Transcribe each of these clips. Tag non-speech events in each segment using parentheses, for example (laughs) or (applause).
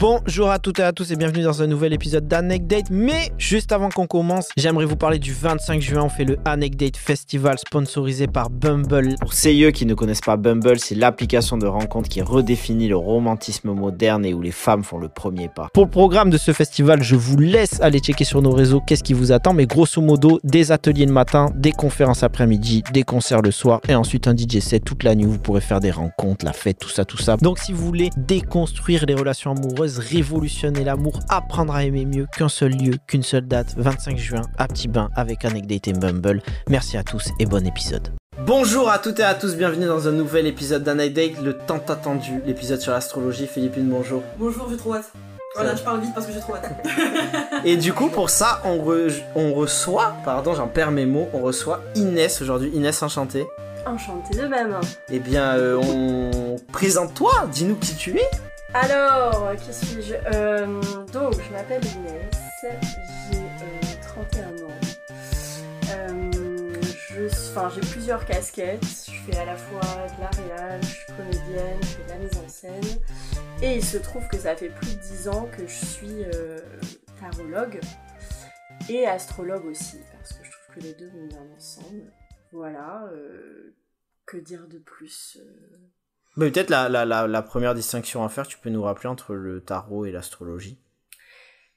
Bonjour à toutes et à tous et bienvenue dans un nouvel épisode d'Anecdate. Mais juste avant qu'on commence, j'aimerais vous parler du 25 juin. On fait le Anecdate Festival sponsorisé par Bumble. Pour ceux qui ne connaissent pas Bumble, c'est l'application de rencontre qui redéfinit le romantisme moderne et où les femmes font le premier pas. Pour le programme de ce festival, je vous laisse aller checker sur nos réseaux qu'est-ce qui vous attend. Mais grosso modo, des ateliers le matin, des conférences après-midi, des concerts le soir et ensuite un DJ set toute la nuit. Vous pourrez faire des rencontres, la fête, tout ça, tout ça. Donc si vous voulez déconstruire les relations amoureuses, révolutionner l'amour, apprendre à aimer mieux qu'un seul lieu, qu'une seule date, 25 juin à Petit Bain avec Anecdate et Bumble. Merci à tous et bon épisode. Bonjour à toutes et à tous, bienvenue dans un nouvel épisode d'Anecdate, le tant attendu, l'épisode sur l'astrologie. Philippine, bonjour. Bonjour, j'ai trop hâte. Voilà, je parle vite parce que j'ai trop hâte. (laughs) Et du coup, pour ça, on, re- on reçoit, pardon, j'en perds mes mots, on reçoit Inès aujourd'hui. Inès, enchantée. Enchantée de même. Eh bien, euh, on présente-toi, dis-nous qui tu es. Alors, qui suis-je Euh, Donc, je m'appelle Inès, j'ai euh, 31 ans. Euh, je, enfin, j'ai plusieurs casquettes. Je fais à la fois de la je suis comédienne, je fais de la mise en scène. Et il se trouve que ça fait plus de 10 ans que je suis euh, tarologue et astrologue aussi, parce que je trouve que les deux vont bien ensemble. Voilà, euh, que dire de plus euh, Mais peut-être la, la, la, la première distinction à faire, tu peux nous rappeler entre le tarot et l'astrologie?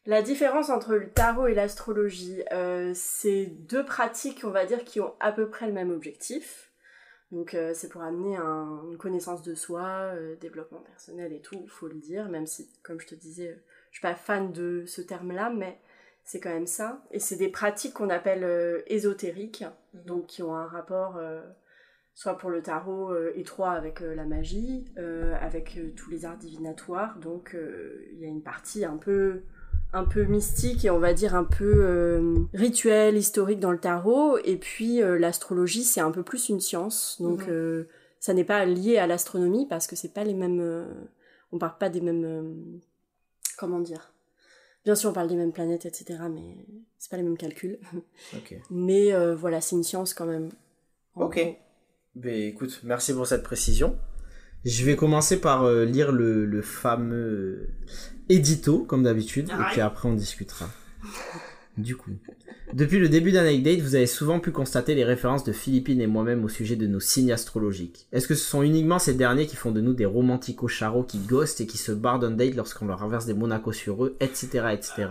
La différence entre le tarot et l'astrologie, euh, c'est deux pratiques, on va dire, qui ont à peu près le même objectif. Donc euh, c'est pour amener un- une connaissance de soi, euh, développement personnel et tout, faut le dire, même si, comme je te disais, euh, je suis pas fan de ce terme-là, mais c'est quand même ça. Et c'est des pratiques qu'on appelle euh, ésotériques, donc qui ont un rapport euh, soit pour le tarot euh, étroit avec euh, la magie, euh, avec tous les arts divinatoires, donc il y a une partie un peu un peu mystique et on va dire un peu rituel, historique dans le tarot. Et puis l'astrologie, c'est un peu plus une science. Donc ça n'est pas lié à l'astronomie parce que c'est pas les mêmes. on parle pas des mêmes. comment dire Bien sûr, on parle des mêmes planètes, etc. Mais c'est pas les mêmes calculs. (laughs) Mais voilà, c'est une science quand même. Ok. gros. Ben écoute, merci pour cette précision. Je vais commencer par euh, lire le, le fameux édito, comme d'habitude, et Ouais. puis après on discutera. Du coup, depuis le début d'Anecdate, vous avez souvent pu constater les références de Philippine et moi-même au sujet de nos signes astrologiques. Est-ce que ce sont uniquement ces derniers qui font de nous des romantico-charros qui ghostent et qui se barrent d'un date lorsqu'on leur renverse des monacos sur eux, etc., etc.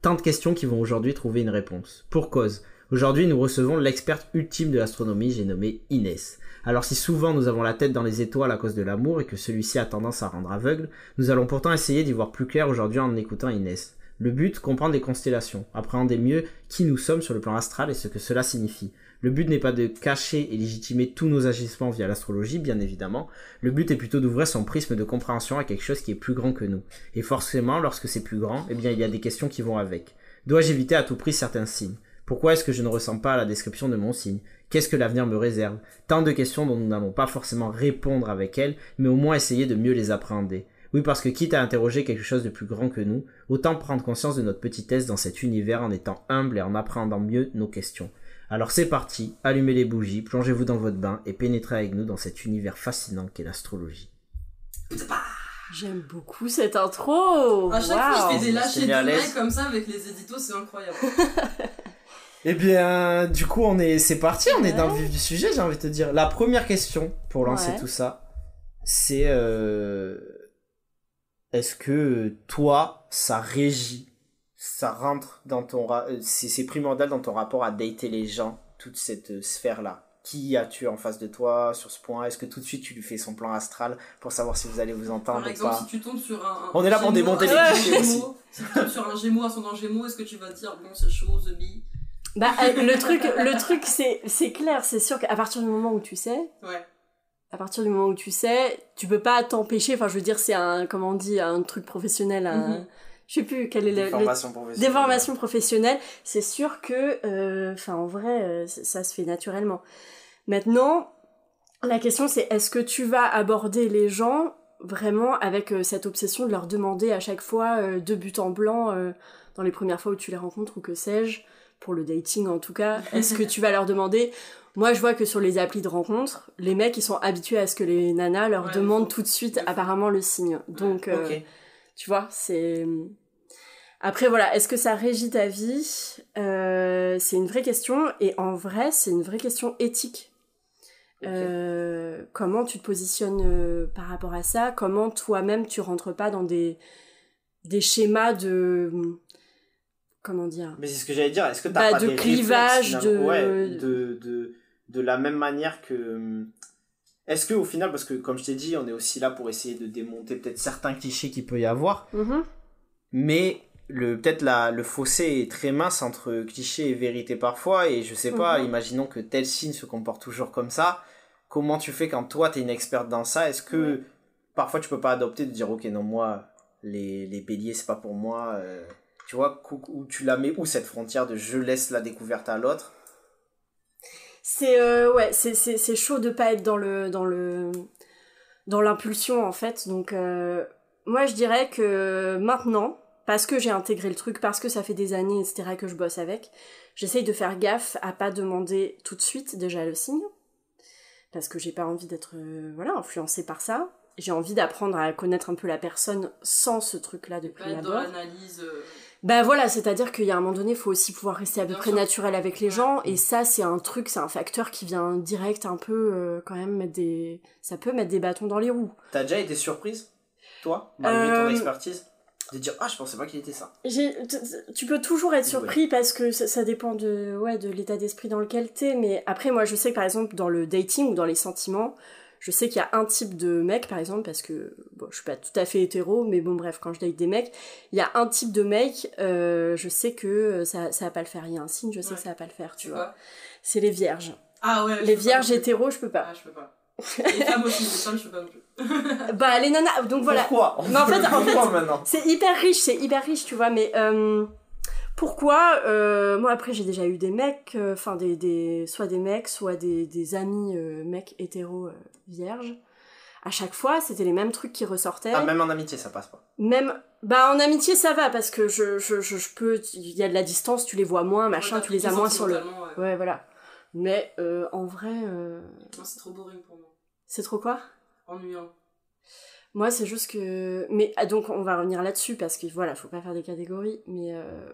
Tant de questions qui vont aujourd'hui trouver une réponse. Pour cause, aujourd'hui nous recevons l'experte ultime de l'astronomie, j'ai nommé Inès. Alors si souvent nous avons la tête dans les étoiles à cause de l'amour et que celui-ci a tendance à rendre aveugle, nous allons pourtant essayer d'y voir plus clair aujourd'hui en écoutant Inès. Le but, comprendre les constellations, appréhender mieux qui nous sommes sur le plan astral et ce que cela signifie. Le but n'est pas de cacher et légitimer tous nos agissements via l'astrologie, bien évidemment. Le but est plutôt d'ouvrir son prisme de compréhension à quelque chose qui est plus grand que nous. Et forcément, lorsque c'est plus grand, eh bien, il y a des questions qui vont avec. Dois-je éviter à tout prix certains signes? Pourquoi est-ce que je ne ressens pas à la description de mon signe? Qu'est-ce que l'avenir me réserve? Tant de questions dont nous n'allons pas forcément répondre avec elles, mais au moins essayer de mieux les appréhender. Oui, parce que quitte à interroger quelque chose de plus grand que nous, autant prendre conscience de notre petitesse dans cet univers en étant humble et en appréhendant mieux nos questions. Alors c'est parti, allumez les bougies, plongez-vous dans votre bain et pénétrez avec nous dans cet univers fascinant qu'est l'astrologie. J'aime beaucoup cette intro. À chaque fois, je fais des lâchers de comme ça avec les éditos, c'est incroyable. (laughs) Eh bien, du coup, on est, c'est parti, on est dans le vif du sujet, j'ai envie de te dire. La première question pour lancer Ouais. tout ça, c'est euh, est-ce que toi, ça régit, ça rentre dans ton, euh, c'est primordial dans ton rapport à dater les gens, toute cette euh, sphère-là? Qui as-tu en face de toi sur ce point? Est-ce que tout de suite tu lui fais son plan astral pour savoir si vous allez vous entendre Par ou exemple, pas? si tu tombes sur un. On est là pour démonter les un clichés (laughs) Si tu tombes sur un Gémeaux, ascendant Gémeaux, est-ce que tu vas te dire, bon, c'est chaud, The Bee Bah, euh, le truc, le truc, c'est, c'est clair, c'est sûr qu'à partir du moment où tu sais, Ouais. à partir du moment où tu sais, tu peux pas t'empêcher. Enfin, je veux dire, c'est un, comment on dit, un truc professionnel. Un, Mhm. Je sais plus quel est le, Des formations professionnelles. des formations professionnelles. C'est sûr que, euh, enfin, en vrai, euh, ça, se fait naturellement. Maintenant, la question c'est est-ce que tu vas aborder les gens vraiment avec euh, cette obsession de leur demander à chaque fois euh, de but en blanc euh, dans les premières fois où tu les rencontres ou que sais-je, pour le dating en tout cas, est-ce que tu vas leur demander? Moi je vois que sur les applis de rencontre, les mecs ils sont habitués à ce que les nanas leur Ouais, demandent tout de suite apparemment le signe. Donc euh. Tu vois, c'est. Après, voilà, est-ce que ça régit ta vie? Euh, C'est une vraie question. Et en vrai, c'est une vraie question éthique. Euh, comment tu te positionnes par rapport à ça? Comment toi-même tu rentres pas dans des, des schémas de. Comment dire Mais c'est ce que j'allais dire. Est-ce que t'as Bah, pas de des clivage, réflexes, de- ouais, de, de de la même manière que est-ce que au final parce que comme je t'ai dit, on est aussi là pour essayer de démonter peut-être certains clichés qu'il peut y avoir, Mhm. mais le peut-être la le fossé est très mince entre cliché et vérité parfois et je sais pas, Mhm. imaginons que tel signe se comporte toujours comme ça, comment tu fais quand toi tu es une experte dans ça? Est-ce que parfois tu peux pas adopter de dire OK non moi les les béliers c'est pas pour moi euh, tu vois, où tu la mets où cette frontière de je laisse la découverte à l'autre? C'est euh, ouais, c'est c'est c'est chaud de pas être dans le dans le dans l'impulsion en fait. Donc euh, moi je dirais que maintenant parce que j'ai intégré le truc, parce que ça fait des années etc que je bosse avec, j'essaye de faire gaffe à pas demander tout de suite déjà le signe parce que j'ai pas envie d'être euh, voilà influencée par ça. J'ai envie d'apprendre à connaître un peu la personne sans ce truc-là depuis Pas être dans l'analyse. euh, Bah voilà, c'est-à-dire qu'il y a un moment donné, il faut aussi pouvoir rester à peu Bien près sûr. naturel avec les gens, et ça, c'est un truc, c'est un facteur qui vient direct un peu, euh, quand même, mettre des... Ça peut mettre des bâtons dans les roues. T'as déjà été surprise, toi, malgré ton Euh, expertise, de dire ah je pensais pas qu'il était ça. Tu peux toujours être surpris parce que ça, ça dépend de, ouais, de l'état d'esprit dans lequel t'es, mais après, moi, je sais que, par exemple, dans le dating ou dans les sentiments, je sais qu'il y a un type de mec, par exemple, parce que, bon, je suis pas tout à fait hétéro, mais bon, bref, quand je date des mecs, il y a un type de mec, euh, je sais que euh, ça, ça va pas le faire. Il y a un signe, je sais Ouais. que ça va pas le faire, tu vois. C'est les vierges. Ah ouais. je Les vierges hétéros, je peux pas. Ah, je peux pas. Les femmes aussi, les femmes, je peux pas non plus. (laughs) Bah, les nanas, donc voilà. Pourquoi? Mais en fait- en fait- C'est hyper riche, c'est hyper riche, tu vois, mais euh, pourquoi euh, Moi, après, j'ai déjà eu des mecs, euh, enfin, des, des, soit des mecs, soit des, des amis euh, mecs hétéros euh, vierges. À chaque fois, c'était les mêmes trucs qui ressortaient. Ah, même en amitié ça passe pas. Même, bah, en amitié, ça va, parce que je, je, je, je peux, il y a de la distance, tu les vois moins, machin, Ouais, tu les as moins sur le. ouais. Ouais, voilà. Mais euh, en vrai, euh, Non, c'est trop boring pour moi. c'est trop quoi? Ennuyant. Moi, c'est juste que. Mais ah, donc, on va revenir là-dessus parce que voilà, faut pas faire des catégories. Mais euh,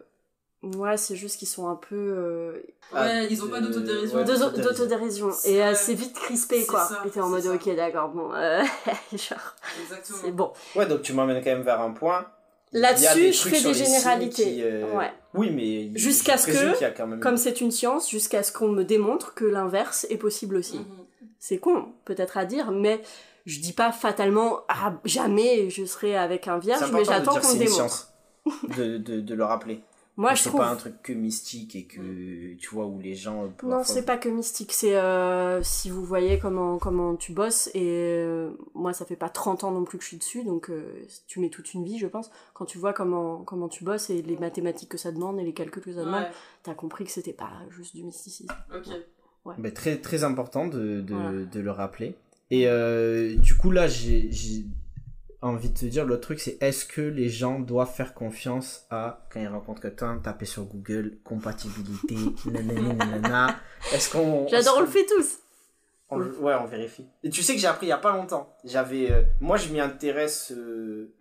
moi, c'est juste qu'ils sont un peu. euh, Ah, Ouais, ils ont pas de- d'autodérision. ouais, d'auto- d'autodérision. C'est- Et euh, c'est vite crispé, C'est quoi. ça, Et t'es en c'est mode, ça. ok, d'accord, bon. euh, (laughs) genre, Exactement. c'est bon. Ouais, donc tu m'emmènes quand même vers un point. Il y a Là-dessus, des je trucs fais sur des généralités. qui, euh, Ouais. Oui, mais Jusqu'à ce que, qu'il y a quand même... Comme c'est une science, jusqu'à ce qu'on me démontre que l'inverse est possible aussi. Mhm. C'est con, peut-être à dire, mais je dis pas fatalement, ah, jamais je serai avec un c'est vierge, important mais de j'attends dire qu'on c'est démontre. science. de, de, de le rappeler. Moi, je c'est trouve. pas un truc que mystique et que tu vois où les gens Non, parfois- c'est pas que mystique, c'est euh, si vous voyez comment, comment tu bosses, et euh, moi ça fait pas 30 ans non plus que je suis dessus, donc euh, tu mets toute une vie je pense, quand tu vois comment, comment tu bosses et les mathématiques que ça demande et les calculs que ça demande, Ouais, t'as compris que c'était pas juste du mysticisme. ok. Mais très, très important de, de, Voilà. de le rappeler. Et euh, du coup, là, j'ai envie de te dire, l'autre truc, c'est est-ce que les gens doivent faire confiance à, quand ils rencontrent quelqu'un, taper sur Google, compatibilité, (laughs) nanana. Est-ce qu'on... J'adore, on le fait tous on le- Ouais, on vérifie. Et tu sais que j'ai appris il y a pas longtemps. J'avais... euh, moi, je m'y intéresse... euh,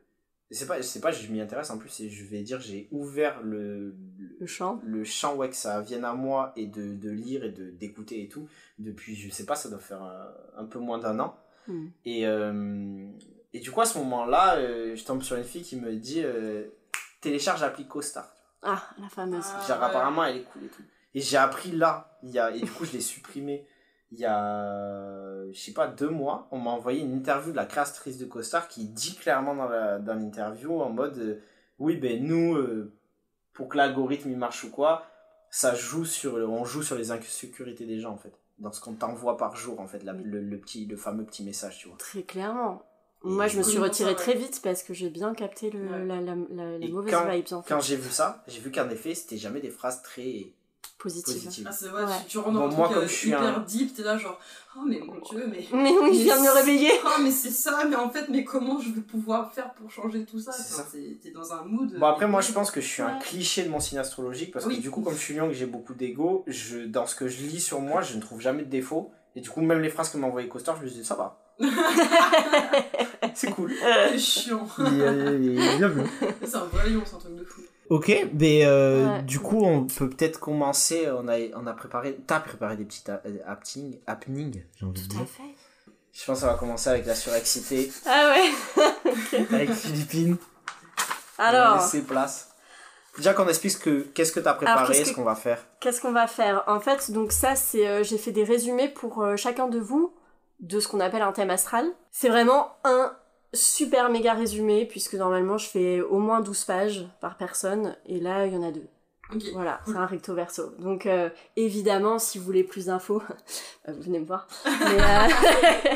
C'est pas, c'est pas, je m'y intéresse en plus, et je vais dire, j'ai ouvert le, Le chant. le chant ouais que ça vienne à moi et de, de lire et de d'écouter et tout depuis je sais pas ça doit faire un, un peu moins d'un an Hmm. et euh, et du coup à ce moment là je tombe sur une fille qui me dit euh, télécharge l'appli CoStar Ah, la fameuse. Ah. genre ouais. apparemment elle est cool et tout et j'ai appris là il y a et du coup je l'ai supprimé il y a je sais pas deux mois on m'a envoyé une interview de la créatrice de CoStar qui dit clairement dans la dans l'interview en mode euh, oui ben nous euh, pour que l'algorithme il marche ou quoi ça joue sur on joue sur les insécurités des gens en fait dans ce qu'on t'envoie par jour en fait la- le, le petit le fameux petit message tu vois Très clairement. Moi, je me suis retirée très vite parce que j'ai bien capté le, Ouais. la, la, la- les Et mauvaises quand- vibes en fait. quand j'ai vu ça j'ai vu qu'en effet c'était jamais des phrases très Positive. positives Ah, c'est vrai, Ouais. tu, tu rentres Bon, dans moi, truc comme euh, je suis hyper un- deep, t'es là genre, oh mais mon dieu, mais. (laughs) Mais oui, je viens de me réveiller. Ah, (laughs) mais c'est ça, mais en fait, mais comment je vais pouvoir faire pour changer tout ça T'es dans un mood. Bon après moi je pense que je suis un cliché de mon signe astrologique parce que du coup comme je suis lion et que j'ai beaucoup d'ego, je dans ce que je lis sur moi je ne trouve jamais de défaut et du coup même les phrases que m'a envoyé Costar je me dis ça va. (laughs) (laughs) C'est cool. C'est chiant. Il est- il bien vu. (laughs) C'est un vrai lion, c'est un truc de fou. Ok, mais euh, Ouais. du coup, on peut peut-être commencer. On a, on a préparé. T'as préparé des petites a- happening, happening, j'ai envie de Tout dire. à fait. Je pense qu'on va commencer avec la surexcité, Ah ouais. (laughs) avec Philippine. On va Alors, laisser place. Déjà qu'on explique ce que qu'est-ce que t'as préparé, qu'est-ce ce qu'on va faire. qu'est-ce qu'on va faire? En fait, donc ça, c'est euh, j'ai fait des résumés pour euh, chacun de vous de ce qu'on appelle un thème astral. C'est vraiment un super méga résumé puisque normalement je fais au moins 12 pages par personne et là il y en a deux. Voilà, c'est un recto verso. Donc euh, évidemment, si vous voulez plus d'infos, (laughs) euh, venez me voir. Mais, euh,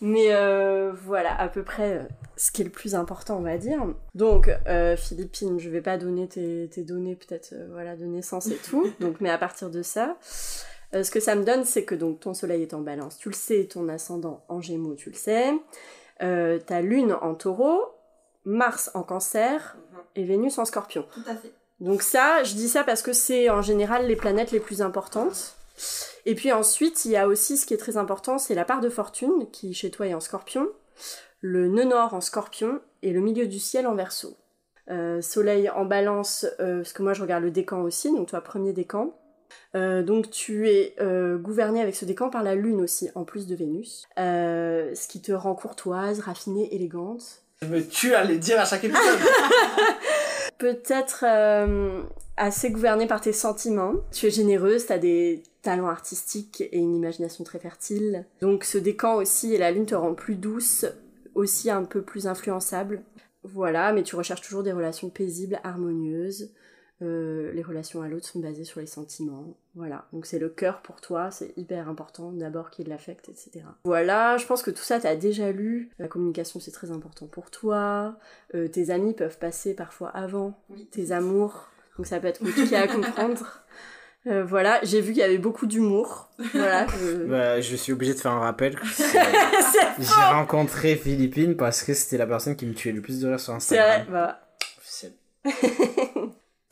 (laughs) mais, voilà, à peu près ce qui est le plus important, on va dire. Donc euh, Philippine, je vais pas donner tes, tes données peut-être voilà de naissance et tout. (laughs) Donc mais à partir de ça, ce que ça me donne, c'est que donc ton Soleil est en Balance, tu le sais, ton ascendant en Gémeaux, tu le sais. Euh, ta Lune en Taureau, Mars en Cancer Mhm. et Vénus en Scorpion. Tout à fait. Donc ça, je dis ça parce que c'est en général les planètes les plus importantes. Et puis ensuite, il y a aussi ce qui est très important, c'est la part de fortune qui chez toi est en scorpion, le nœud nord en scorpion et le milieu du ciel en verso. Euh, soleil en balance, euh, parce que moi je regarde le décan aussi, donc toi premier décan. Euh, donc tu es euh, gouverné avec ce décan par la lune aussi, en plus de Vénus, Euh, ce qui te rend courtoise, raffinée, élégante. Je me tue à les dire à chaque épisode. (laughs) peut-être euh, assez gouvernée par tes sentiments. Tu es généreuse, tu as des talents artistiques et une imagination très fertile. Donc ce décan aussi et la lune te rend plus douce, aussi un peu plus influençable. Voilà, mais tu recherches toujours des relations paisibles, harmonieuses. Euh, les relations à l'autre sont basées sur les sentiments. Voilà, donc c'est le cœur pour toi, c'est hyper important d'abord qu'il l'affecte, etc. Voilà, je pense que tout ça t'as déjà lu. La communication c'est très important pour toi. Euh, tes amis peuvent passer parfois avant Oui. tes amours, donc ça peut être compliqué à comprendre. (laughs) Euh, voilà, j'ai vu qu'il y avait beaucoup d'humour. Voilà, je- (laughs) Bah, je suis obligé de faire un rappel. (laughs) J'ai rencontré Philippine parce que c'était la personne qui me tuait le plus de rire sur c'est vrai. Instagram. Bah, Officiel.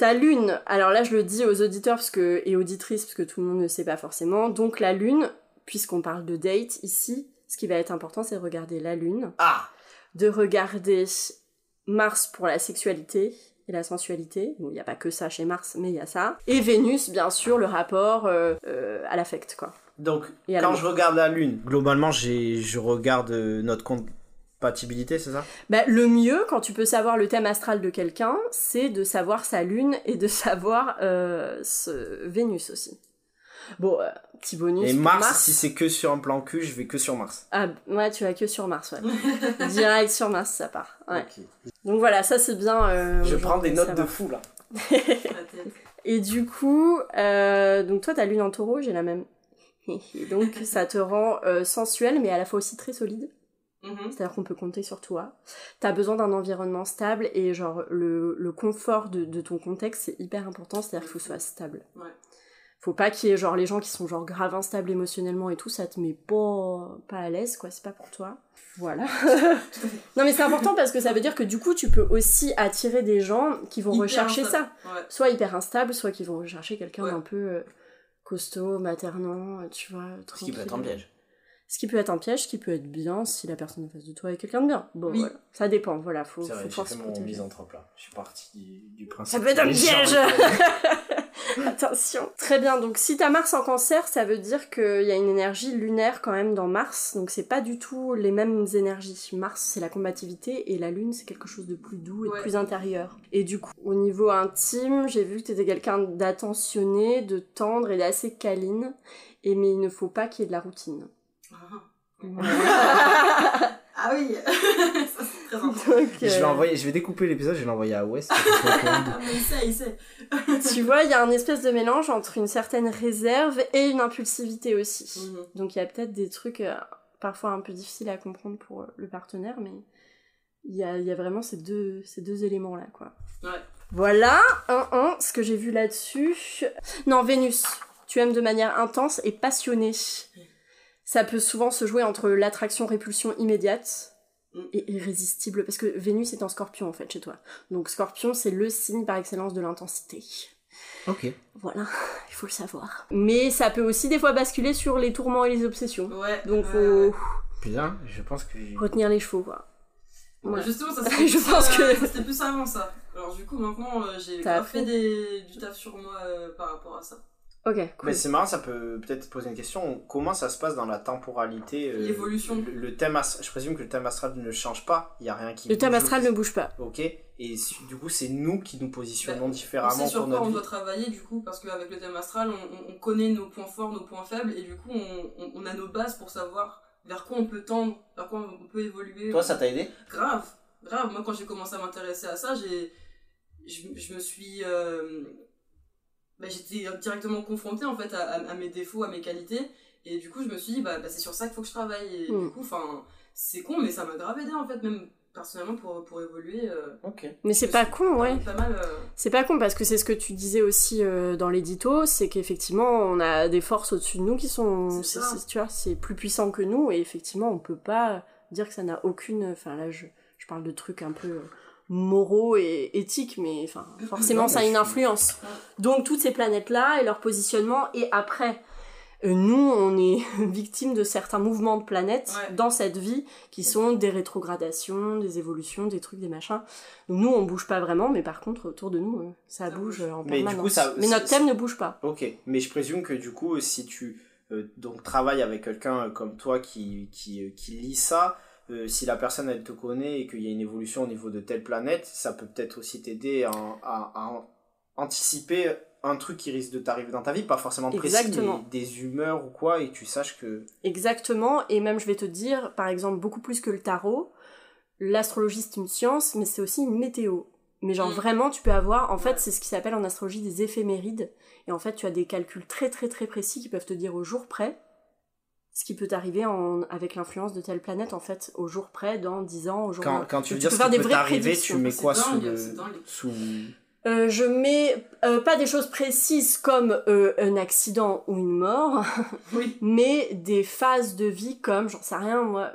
Ta lune, alors là je le dis aux auditeurs parce que, et auditrices parce que tout le monde ne sait pas forcément. Donc la lune, puisqu'on parle de date ici, ce qui va être important c'est de regarder la lune, Ah de regarder Mars pour la sexualité et la sensualité. Bon, il n'y a pas que ça chez Mars, mais il y a ça. Et Vénus, bien sûr, le rapport euh, euh, à l'affect, quoi. Donc, quand je regarde la Lune, globalement, j'ai, je regarde euh, notre compatibilité, c'est ça? Bah, le mieux, quand tu peux savoir le thème astral de quelqu'un, c'est de savoir sa lune et de (laughs) savoir euh, ce Vénus aussi. Bon, euh, petit bonus. Et Mars, si c'est que sur un plan cul, je vais que sur Mars. Ah, ouais, tu vas que sur Mars, ouais. (laughs) Direct sur Mars, ça part. Ouais. Donc voilà, ça c'est bien. euh, Je prends des de notes de fou là. (laughs) Et du coup, euh, donc toi, ta lune en taureau, j'ai la même. Et donc ça te rend euh, sensuel, mais à la fois aussi très solide. Mhm. C'est-à-dire qu'on peut compter sur toi. T'as besoin d'un environnement stable et genre le, le confort de, de ton contexte, c'est hyper important, c'est-à-dire qu'il faut que ce soit stable. Ouais. Faut pas qu'il y ait genre les gens qui sont genre grave instables émotionnellement et tout, ça te met pas, pas à l'aise, quoi, c'est pas pour toi. Voilà. (laughs) (laughs) non mais c'est important parce que ça veut dire que du coup tu peux aussi attirer des gens qui vont Hyper rechercher instable. ça Ouais. soit hyper instable, soit qui vont rechercher quelqu'un Ouais. d'un peu euh, costaud, maternant, tu vois. Ce qui peut être un tranquille. piège. Ce qui peut être un piège, ce qui peut être bien si la personne en face de toi est quelqu'un de bien. Bon, Oui. voilà. Ça dépend, voilà, faut, faut protéger. misanthrope là. Je suis parti du, du principe. Ça peut être un piège (laughs) Attention. Très bien, donc si t'as Mars en cancer, ça veut dire qu'il y a une énergie lunaire quand même dans Mars, donc c'est pas du tout les mêmes énergies. Mars, c'est la combativité, et la Lune, c'est quelque chose de plus doux et de plus intérieur. Et du coup, au niveau intime, j'ai vu que t'étais quelqu'un d'attentionné, de tendre et d'assez câline, et mais il ne faut pas qu'il y ait de la routine. Ah. Oui (laughs) Ça c'est très important. Donc, Je vais euh, envoyer, je vais découper l'épisode, je vais l'envoyer à West. Ah, (laughs) mais il sait, il sait. tu vois, il y a un espèce de mélange entre une certaine réserve et une impulsivité aussi. Mhm. Donc il y a peut-être des trucs euh, parfois un peu difficiles à comprendre pour euh, le partenaire, mais il y a, il y a vraiment ces deux, ces deux éléments-là, quoi. Ouais. Voilà, un, un, ce que j'ai vu là-dessus. Non, Vénus, tu aimes de manière intense et passionnée. Ça peut souvent se jouer entre l'attraction-répulsion immédiate Mm. et irrésistible, parce que Vénus est en scorpion en fait chez toi. Donc scorpion, c'est le signe par excellence de l'intensité. ok. Voilà, (laughs) il faut le savoir. Mais ça peut aussi des fois basculer sur les tourments et les obsessions. Ouais. Donc ouais, faut. Putain, je pense que. retenir les chevaux, quoi. Ouais. Justement, ça (laughs) Je c'était plus, pense euh, que- c'était plus avant ça. Alors du coup, maintenant, euh, j'ai fait des... du taf sur moi euh, par rapport à ça. Ok, cool. Mais c'est marrant, ça peut peut-être poser une question. Comment ça se passe dans la temporalité euh, L'évolution. Le, le thème astral, je présume que le thème astral ne change pas. Il y a rien qui. Le thème bouge. astral ne bouge pas. Ok. Et du coup, c'est nous qui nous positionnons Bah, différemment sait sur pour quoi notre on vie. doit travailler du coup, parce qu'avec le thème astral, on, on- on connaît nos points forts, nos points faibles, et du coup, on, on- on a nos bases pour savoir vers quoi on peut tendre, vers quoi on peut évoluer. Toi, ça t'a aidé? Grave, grave. Moi, quand j'ai commencé à m'intéresser à ça, j'ai, je, je me suis, euh, bah, j'étais directement confrontée en fait à, à- à mes défauts, à mes qualités, et du coup, je me suis dit, bah, bah, c'est sur ça qu'il faut que je travaille. Et Mm. du coup, enfin, c'est con, mais ça m'a grave aidé en fait, même personnellement pour, pour évoluer. euh. Mais c'est pas con, ouais. Pas mal. euh, C'est pas con parce que c'est ce que tu disais aussi euh, dans l'édito, c'est qu'effectivement on a des forces au-dessus de nous qui sont, tu vois, c'est plus puissant que nous et effectivement on peut pas dire que ça n'a aucune, enfin là je, je parle de trucs un peu euh, moraux et éthiques, mais enfin forcément Non, ça a une influence. Donc toutes ces planètes là et leur positionnement et après. euh, Nous, on est (laughs) victime de certains mouvements de planètes Ouais. dans cette vie qui sont des rétrogradations, des évolutions, des trucs, des machins. Donc nous, on bouge pas vraiment, mais par contre, autour de nous, euh, ça, Ça bouge bouge. en Mais du permanence. coup, ça- mais notre thème ne bouge pas. Ok. Mais je présume que du coup, si tu euh, donc travailles avec quelqu'un comme toi qui, qui, qui lit ça, euh, si la personne elle te connaît et qu'il y a une évolution au niveau de telle planète, ça peut peut-être aussi t'aider à, à- à anticiper un truc qui risque de t'arriver dans ta vie, pas forcément précis, Exactement. mais des humeurs ou quoi, et tu saches que. Exactement, et même je vais te dire, par exemple, beaucoup plus que le tarot, l'astrologie c'est une science, mais c'est aussi une météo. Mais genre Mm. vraiment, tu peux avoir, en fait, c'est ce qui s'appelle en astrologie des éphémérides. Et en fait, tu as des calculs très très très précis qui peuvent te dire au jour près ce qui peut t'arriver avec l'influence de telle planète, en fait, au jour près, dans 10 ans, au jour Quand, quand tu veux dire ce qui peut t'arriver, tu mets quoi sous le. Sous... Euh, je mets euh, pas des choses précises comme euh, un accident ou une mort, (laughs) Oui. mais des phases de vie comme, j'en sais rien moi,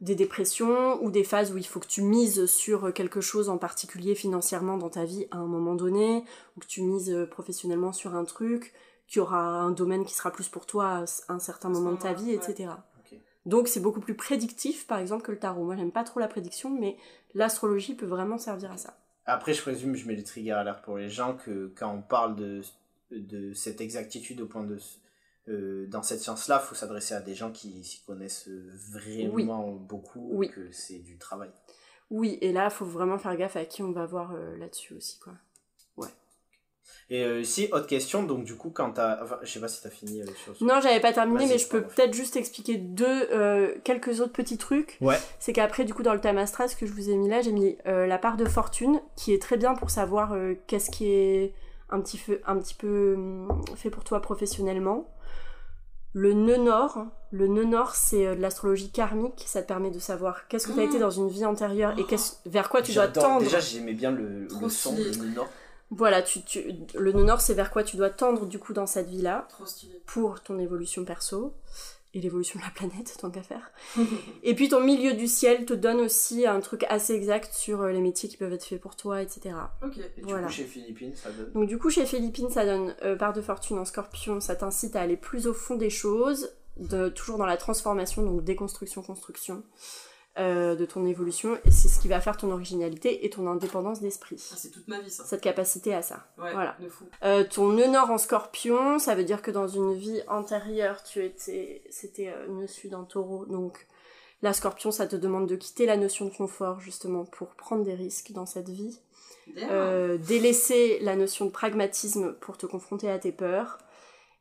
des dépressions ou des phases où il faut que tu mises sur quelque chose en particulier financièrement dans ta vie à un moment donné, ou que tu mises professionnellement sur un truc, qu'il y aura un domaine qui sera plus pour toi à un certain À ce moment de ta vie, ouais. etc. Donc c'est beaucoup plus prédictif par exemple que le tarot. Moi j'aime pas trop la prédiction, mais l'astrologie peut vraiment servir à ça. Après, je présume, je mets les triggers alert pour les gens, que quand on parle de, de cette exactitude au point de. euh, dans cette science-là, il faut s'adresser à des gens qui s'y connaissent vraiment beaucoup, Oui. que c'est du travail. Oui, et là, faut vraiment faire gaffe à qui on va voir euh, là-dessus aussi, quoi. Et euh, si, autre question, donc du coup, quand t'as. Enfin, je sais pas si t'as fini euh, sur ce. Non, j'avais pas terminé, mais je peux peut-être juste expliquer deux, euh, quelques autres petits trucs. Ouais. C'est qu'après, du coup, dans le thème astral, ce que je vous ai mis là, j'ai mis euh, la part de fortune, qui est très bien pour savoir euh, qu'est-ce qui est un petit, peu, un petit peu hum, fait pour toi professionnellement. Le nœud nord, le nœud nord, c'est euh, de l'astrologie karmique, ça te permet de savoir qu'est-ce que tu as Mmh. été dans une vie antérieure et qu'est-ce- vers quoi tu dois tendre. Déjà, j'aimais bien le, son, le nord. Voilà, tu, tu, le nœud nord, c'est vers quoi tu dois tendre du coup dans cette vie-là pour ton évolution perso et l'évolution de la planète, tant qu'à faire. (laughs) Et puis ton milieu du ciel te donne aussi un truc assez exact sur euh, les métiers qui peuvent être faits pour toi, etc. ok. Et du coup, chez Philippines, ça donne. Donc du coup, chez Philippines, ça donne euh, part de fortune en scorpion, ça t'incite à aller plus au fond des choses, de, toujours dans la transformation, donc déconstruction, construction euh, de ton évolution, et c'est ce qui va faire ton originalité et ton indépendance d'esprit. Ah, c'est toute ma vie ça. Cette capacité à ça. Ouais, Voilà. de fou. Euh, ton nœud nord en scorpion, ça veut dire que dans une vie antérieure, tu étais, c'était nœud sud en taureau. Donc, la scorpion, ça te demande de quitter la notion de confort, justement, pour prendre des risques dans cette vie. Euh, délaisser la notion de pragmatisme pour te confronter à tes peurs.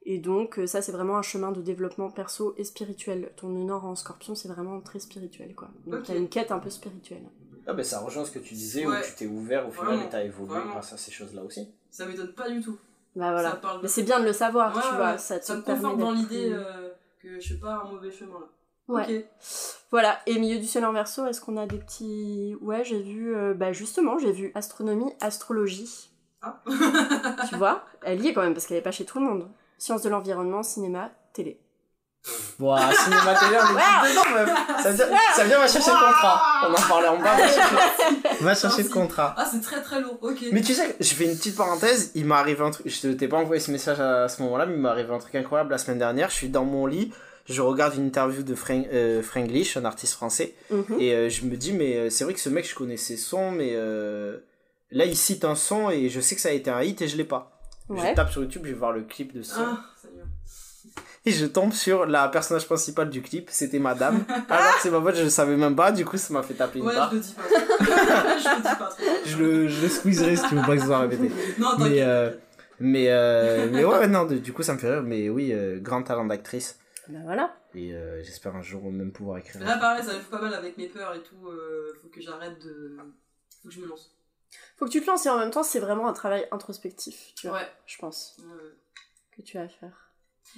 Et donc, euh, ça, c'est vraiment un chemin de développement perso et spirituel. Ton nord en scorpion, c'est vraiment très spirituel, quoi. Donc, Ok. t'as une quête un peu spirituelle. Ah, ben ça rejoint ce que tu disais, Ouais. où tu t'es ouvert au final et t'as évolué vraiment. grâce à ces choses-là aussi. Ça m'étonne pas du tout. Bah voilà. De- Mais c'est bien de le savoir, Ouais, tu ouais, vois. Ça, te Ça me permet conforte dans l'idée plus- euh, que je suis pas un mauvais chemin là. Ouais. Ok. Voilà, et milieu du ciel en verso, est-ce qu'on a des petits... Ouais, j'ai vu... euh, bah justement, j'ai vu astronomie, astrologie. Ah. Tu vois? Elle y est quand même, parce qu'elle est pas chez tout le monde. Sciences de l'environnement, cinéma, télé. Ouah, cinéma télé, on est dedans, meuf. Ça vient, ça vient, va chercher le contrat. On en parlait en bas, va chercher, va chercher le contrat. Ah, c'est très très lourd. Ok. Mais tu sais, je fais une petite parenthèse, il m'est arrivé un truc, je t'ai pas envoyé ce message à ce moment-là, mais il m'est arrivé un truc incroyable la semaine dernière, je suis dans mon lit, je regarde une interview de Frank, euh, Franglish, un artiste français, Mhm. et euh, je me dis, mais euh, c'est vrai que ce mec, je connais ses sons, mais euh, là, il cite un son et je sais que ça a été un hit et je l'ai pas. Ouais. Je tape sur YouTube, je vais voir le clip de. Ah, ça. (laughs) Et je tombe sur la personnage principale du clip, c'était madame. (laughs) Alors que c'est ma pote, je le savais même pas, du coup ça m'a fait taper une Ouais, barre. je le dis pas trop. (laughs) je le dis pas trop. Je le, je le squeezerai si tu veux pas que ça soit répété. Non, Mais, euh, mais, euh, mais ouais, non, du coup ça me fait rire, mais oui, euh, grand talent d'actrice. Voilà. Et euh, j'espère un jour même pouvoir écrire. Là, pareil, ça me fout pas mal avec mes peurs et tout. euh, faut que j'arrête de. Faut que je me lance. Faut que tu te lances et en même temps, c'est vraiment un travail introspectif, tu vois, Ouais. je pense, ouais. que tu vas faire.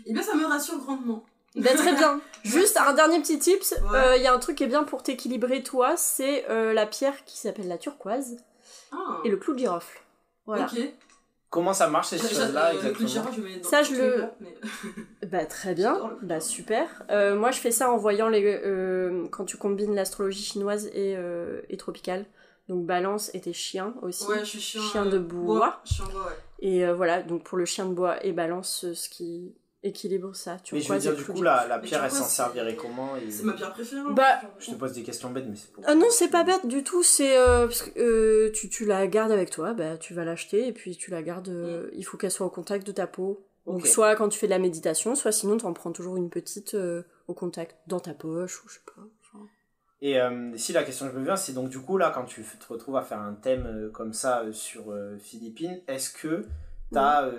Et bien, ça me rassure grandement. Bah, très bien. (laughs) Juste un dernier petit tips. Il Ouais. y a un truc qui est bien pour t'équilibrer, toi, c'est euh, la pierre qui s'appelle la turquoise Ah. et le clou de girofle. Voilà. Ok. Comment ça marche ces choses-là j'a- euh, le clou de exactement girofle, je mets dans Ça, je le- plans, mais- (laughs) Bah très bien, bah super. Euh, moi je fais ça en voyant les euh, quand tu combines l'astrologie chinoise et, euh, et tropicale. Donc balance et tes chiens aussi. Ouais, je suis chien. Chien de bois. Chien de bois, ouais. Et euh, voilà, donc pour le chien de bois et balance, euh, ce qui équilibre ça. Tu Mais je veux dire, du coup, la, la pierre, elle s'en servirait comment et- C'est ma pierre préférée. hein, Bah. Je te pose des questions bêtes, mais c'est pour. Ah non, c'est pas bête du tout, c'est euh, parce que euh, tu, tu la gardes avec toi, bah tu vas l'acheter et puis tu la gardes, euh, il faut qu'elle soit au contact de ta peau. Donc soit quand tu fais de la méditation, soit sinon tu en prends toujours une petite euh, au contact dans ta poche ou je sais pas. Et euh, si la question que je me viens, c'est donc du coup là, quand tu te retrouves à faire un thème euh, comme ça euh, sur Philippines, est-ce que t'as,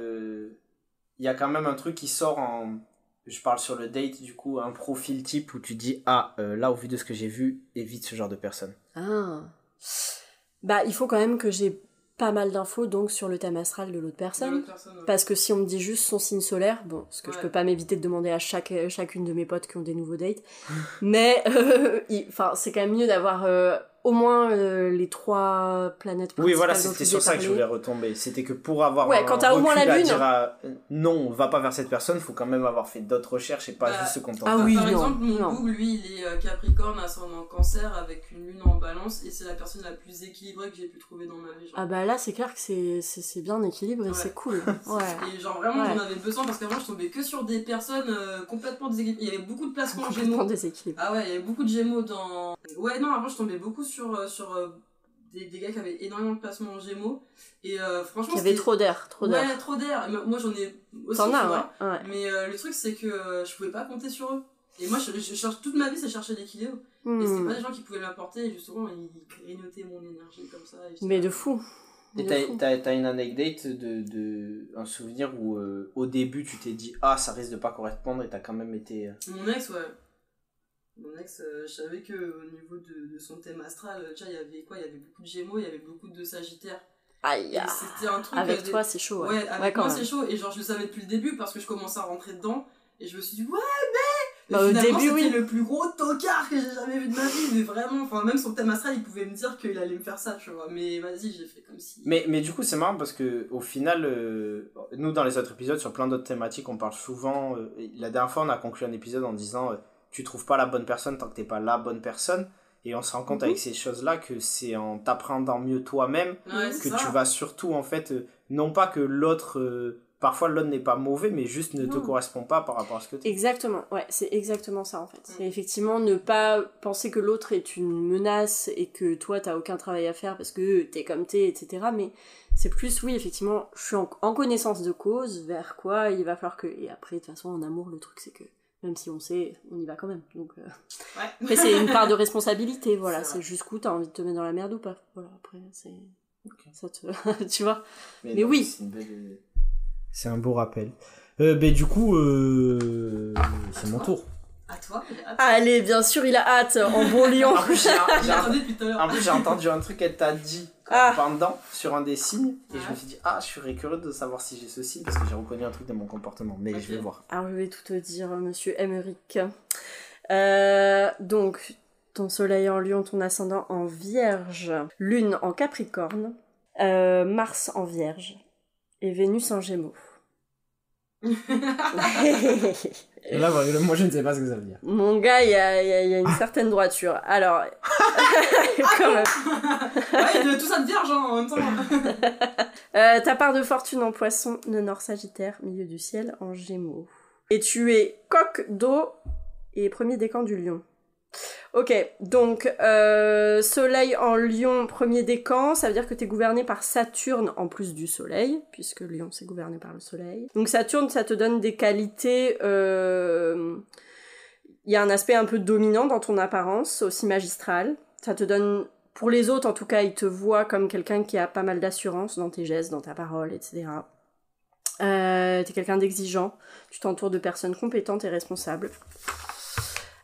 il y a quand même un truc qui sort en, je parle sur le date du coup, un profil type où tu dis ah là au vu de ce que j'ai vu, évite ce genre de personne. Ah. Bah il faut quand même que j'ai pas mal d'infos donc sur le thème astral de l'autre personne. l'autre personne, ouais. Parce que si on me dit juste son signe solaire, bon, parce que je peux pas m'éviter de demander à chaque, chacune de mes potes qui ont des nouveaux dates, (laughs) mais euh, enfin c'est quand même mieux d'avoir euh, au moins euh, les trois planètes Oui, voilà, c'était sur ça que je voulais retomber. C'était que pour avoir Ouais, un quand t'as au moins la à lune. dire à- non, va pas vers cette personne, faut quand même avoir fait d'autres recherches et pas Bah, juste se contenter. Ah oui, par non, exemple, mon non. Lui, il est euh, Capricorne, ascendant cancer, avec une lune en balance, et c'est la personne la plus équilibrée que j'ai pu trouver dans ma vie. genre. Ah bah là c'est clair que c'est, c'est, c'est bien équilibré, Ouais. c'est cool. (laughs) Ouais. Et genre vraiment, Ouais. j'en avais besoin parce qu'avant, je tombais que sur des personnes euh, complètement déséquilibrées. Il y avait beaucoup de placements Complètement gémeaux. Ah ouais, il y avait beaucoup de gémeaux dans. Ouais, non, avant, je tombais beaucoup sur, euh, sur euh, des, des gars qui avaient énormément de placements en gémeaux. Et euh, franchement, Il y avait c'était- trop d'air, trop d'air. Ouais, trop d'air. Moi, j'en ai aussi. T'en as, ouais. ouais. Mais euh, le truc, c'est que euh, je pouvais pas compter sur eux. Et moi, je, je cherche toute ma vie, c'est chercher l'équilibre. Et c'était Hmm. pas des gens qui pouvaient m'apporter, et justement, ils grignotaient mon énergie comme ça. et Mais de fou. Et t'as, une anecdote de, de un souvenir où euh, au début tu t'es dit ah ça risque de pas correspondre et t'as quand même été Mon ex, ouais. Mon ex, euh, je savais que au niveau de, de son thème astral, euh, tu vois, il y avait quoi? Il y avait beaucoup de gémeaux, il y avait beaucoup de sagittaires. Aïe. Ah. c'était un truc. Avec euh, des- toi c'est chaud. Ouais, Ouais, avec moi c'est chaud. Et genre, je le savais depuis le début parce que je commençais à rentrer dedans. Et je me suis dit, ouais, mais. Bah, au finalement, début, c'était oui. le plus gros tocard que j'ai jamais vu de ma vie. Mais vraiment, enfin, même son thème astral, il pouvait me dire qu'il allait me faire ça, tu vois. Mais vas-y, j'ai fait comme si. mais mais du coup c'est marrant parce que au final euh, nous dans les autres épisodes sur plein d'autres thématiques on parle souvent euh, la dernière fois on a conclu un épisode en disant euh, tu trouves pas la bonne personne tant que t'es pas la bonne personne et on se rend compte Mhm. avec ces choses là que c'est en t'appréhendant mieux toi-même Ouais, que ça. tu vas surtout en fait euh, non pas que l'autre euh, parfois l'autre n'est pas mauvais mais juste ne te correspond pas par rapport à ce que tu Exactement, ouais, c'est exactement ça en fait. Mm. C'est effectivement ne pas penser que l'autre est une menace et que toi t'as aucun travail à faire parce que t'es comme t'es, etc. Mais c'est plus, oui, effectivement, je suis en, en connaissance de cause vers quoi il va falloir que. Et après, de toute façon, en amour, le truc c'est que même si on sait, on y va quand même. Donc, euh, (laughs) Ouais. après, c'est une part de responsabilité, voilà. C'est C'est jusqu'où t'as envie de te mettre dans la merde ou pas. Voilà, après, c'est. Ça te. (laughs) tu vois Mais non, oui. c'est belle- c'est un beau rappel euh, ben, du coup euh, c'est mon tour À toi, hâte. Allez, bien sûr, il a hâte, en bon lion. (laughs) en plus j'ai entendu un truc qu'elle t'a dit Ah. pendant sur un des signes et je me suis dit ah je serais curieux de savoir si j'ai ce signe parce que j'ai reconnu un truc de mon comportement mais je vais voir Alors je vais tout te dire, monsieur Emmerich. Euh, donc, ton soleil en lion, ton ascendant en vierge, lune en capricorne, euh, Mars en vierge et Vénus en gémeaux. (laughs) (laughs) et là voilà, moi je ne sais pas ce que ça veut dire Mon gars, il y a, il y a- il y a une certaine droiture. Alors, (laughs) quand même. ouais, de tout ça de vierge hein, en même temps. (laughs) Euh, ta part de fortune en poisson, le nord sagittaire, milieu du ciel en gémeaux. Et tu es coq d'eau et premier décan du lion. Ok, donc euh, Soleil en Lion, premier décan, ça veut dire que tu es gouverné par Saturne en plus du Soleil, puisque Lion c'est gouverné par le Soleil. Donc Saturne, ça te donne des qualités... euh, Il y a un aspect un peu dominant dans ton apparence, aussi magistral. Ça te donne... Pour les autres, en tout cas, ils te voient comme quelqu'un qui a pas mal d'assurance dans tes gestes, dans ta parole, etc. Euh, T'es quelqu'un d'exigeant. Tu t'entoures de personnes compétentes et responsables.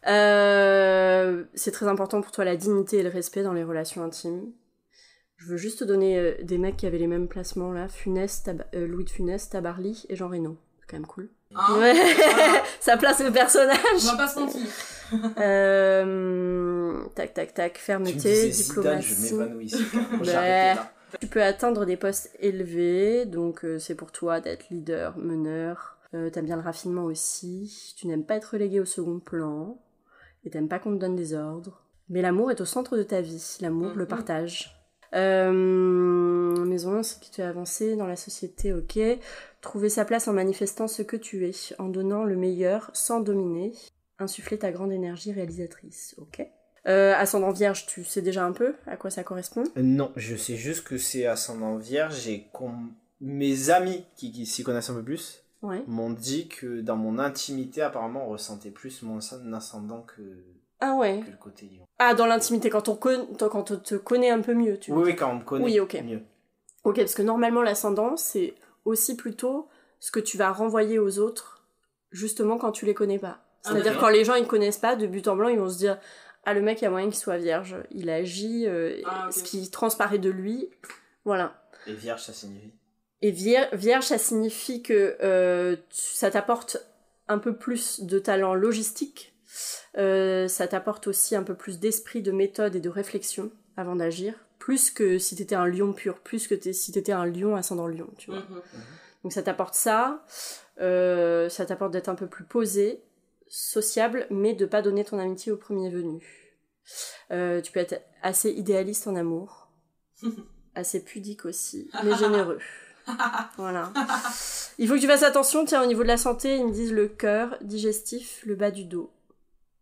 Euh, c'est très important pour toi la dignité et le respect dans les relations intimes. Je veux juste te donner euh, des mecs qui avaient les mêmes placements là, Funès, Tab- euh, Louis de Funès, Tabarly et Jean Reno. C'est quand même cool. Ouais. Voilà. (laughs) Ça place le personnage. On va pas se mentir. (laughs) Euh, tac tac tac, Tu me fermeté, Zidane, je diplomatie. (laughs) Ouais. là. Tu peux atteindre des postes élevés, donc euh, c'est pour toi d'être leader, meneur. Euh, t'aimes bien le raffinement aussi. Tu n'aimes pas être relégué au second plan. Et t'aimes pas qu'on te donne des ordres. Mais l'amour est au centre de ta vie. L'amour, le Mhm. partage. Euh, maison 1, ce qui te fait avancer dans la société, ok. Trouver sa place en manifestant ce que tu es, en donnant le meilleur sans dominer. Insuffler ta grande énergie réalisatrice, ok. Euh, ascendant vierge, tu sais déjà un peu à quoi ça correspond? Euh, Non, je sais juste que c'est ascendant vierge et qu'on- mes amis qui, qui s'y connaissent un peu plus Ouais. m'ont dit que dans mon intimité, apparemment, on ressentait plus mon ascendant que, Ah ouais. que le côté lion. Ah, dans l'intimité, quand on, con- quand on te connaît un peu mieux, tu vois. Oui, oui, quand on me connaît Oui, ok. mieux. Ok, parce que normalement, l'ascendant, c'est aussi plutôt ce que tu vas renvoyer aux autres, justement quand tu les connais pas. Ah, C'est-à-dire quand les gens ils connaissent pas, de but en blanc, ils vont se dire Ah, le mec, il y a moyen qu'il soit vierge. Il agit, euh, Ah, ce qui transparaît de lui. Voilà. Et vierge, ça signifie Et vier- vierge, ça signifie que euh, tu- ça t'apporte un peu plus de talent logistique. Euh, ça t'apporte aussi un peu plus d'esprit, de méthode et de réflexion avant d'agir. Plus que si t'étais un lion pur, plus que t'es- si t'étais un lion ascendant lion, tu vois. Mhm. Donc ça t'apporte ça, euh, ça t'apporte d'être un peu plus posé, sociable, mais de pas donner ton amitié au premier venu. Euh, tu peux être assez idéaliste en amour, (laughs) assez pudique aussi, (laughs) mais généreux. Voilà. Il faut que tu fasses attention, tiens, au niveau de la santé, ils me disent le cœur, digestif, le bas du dos.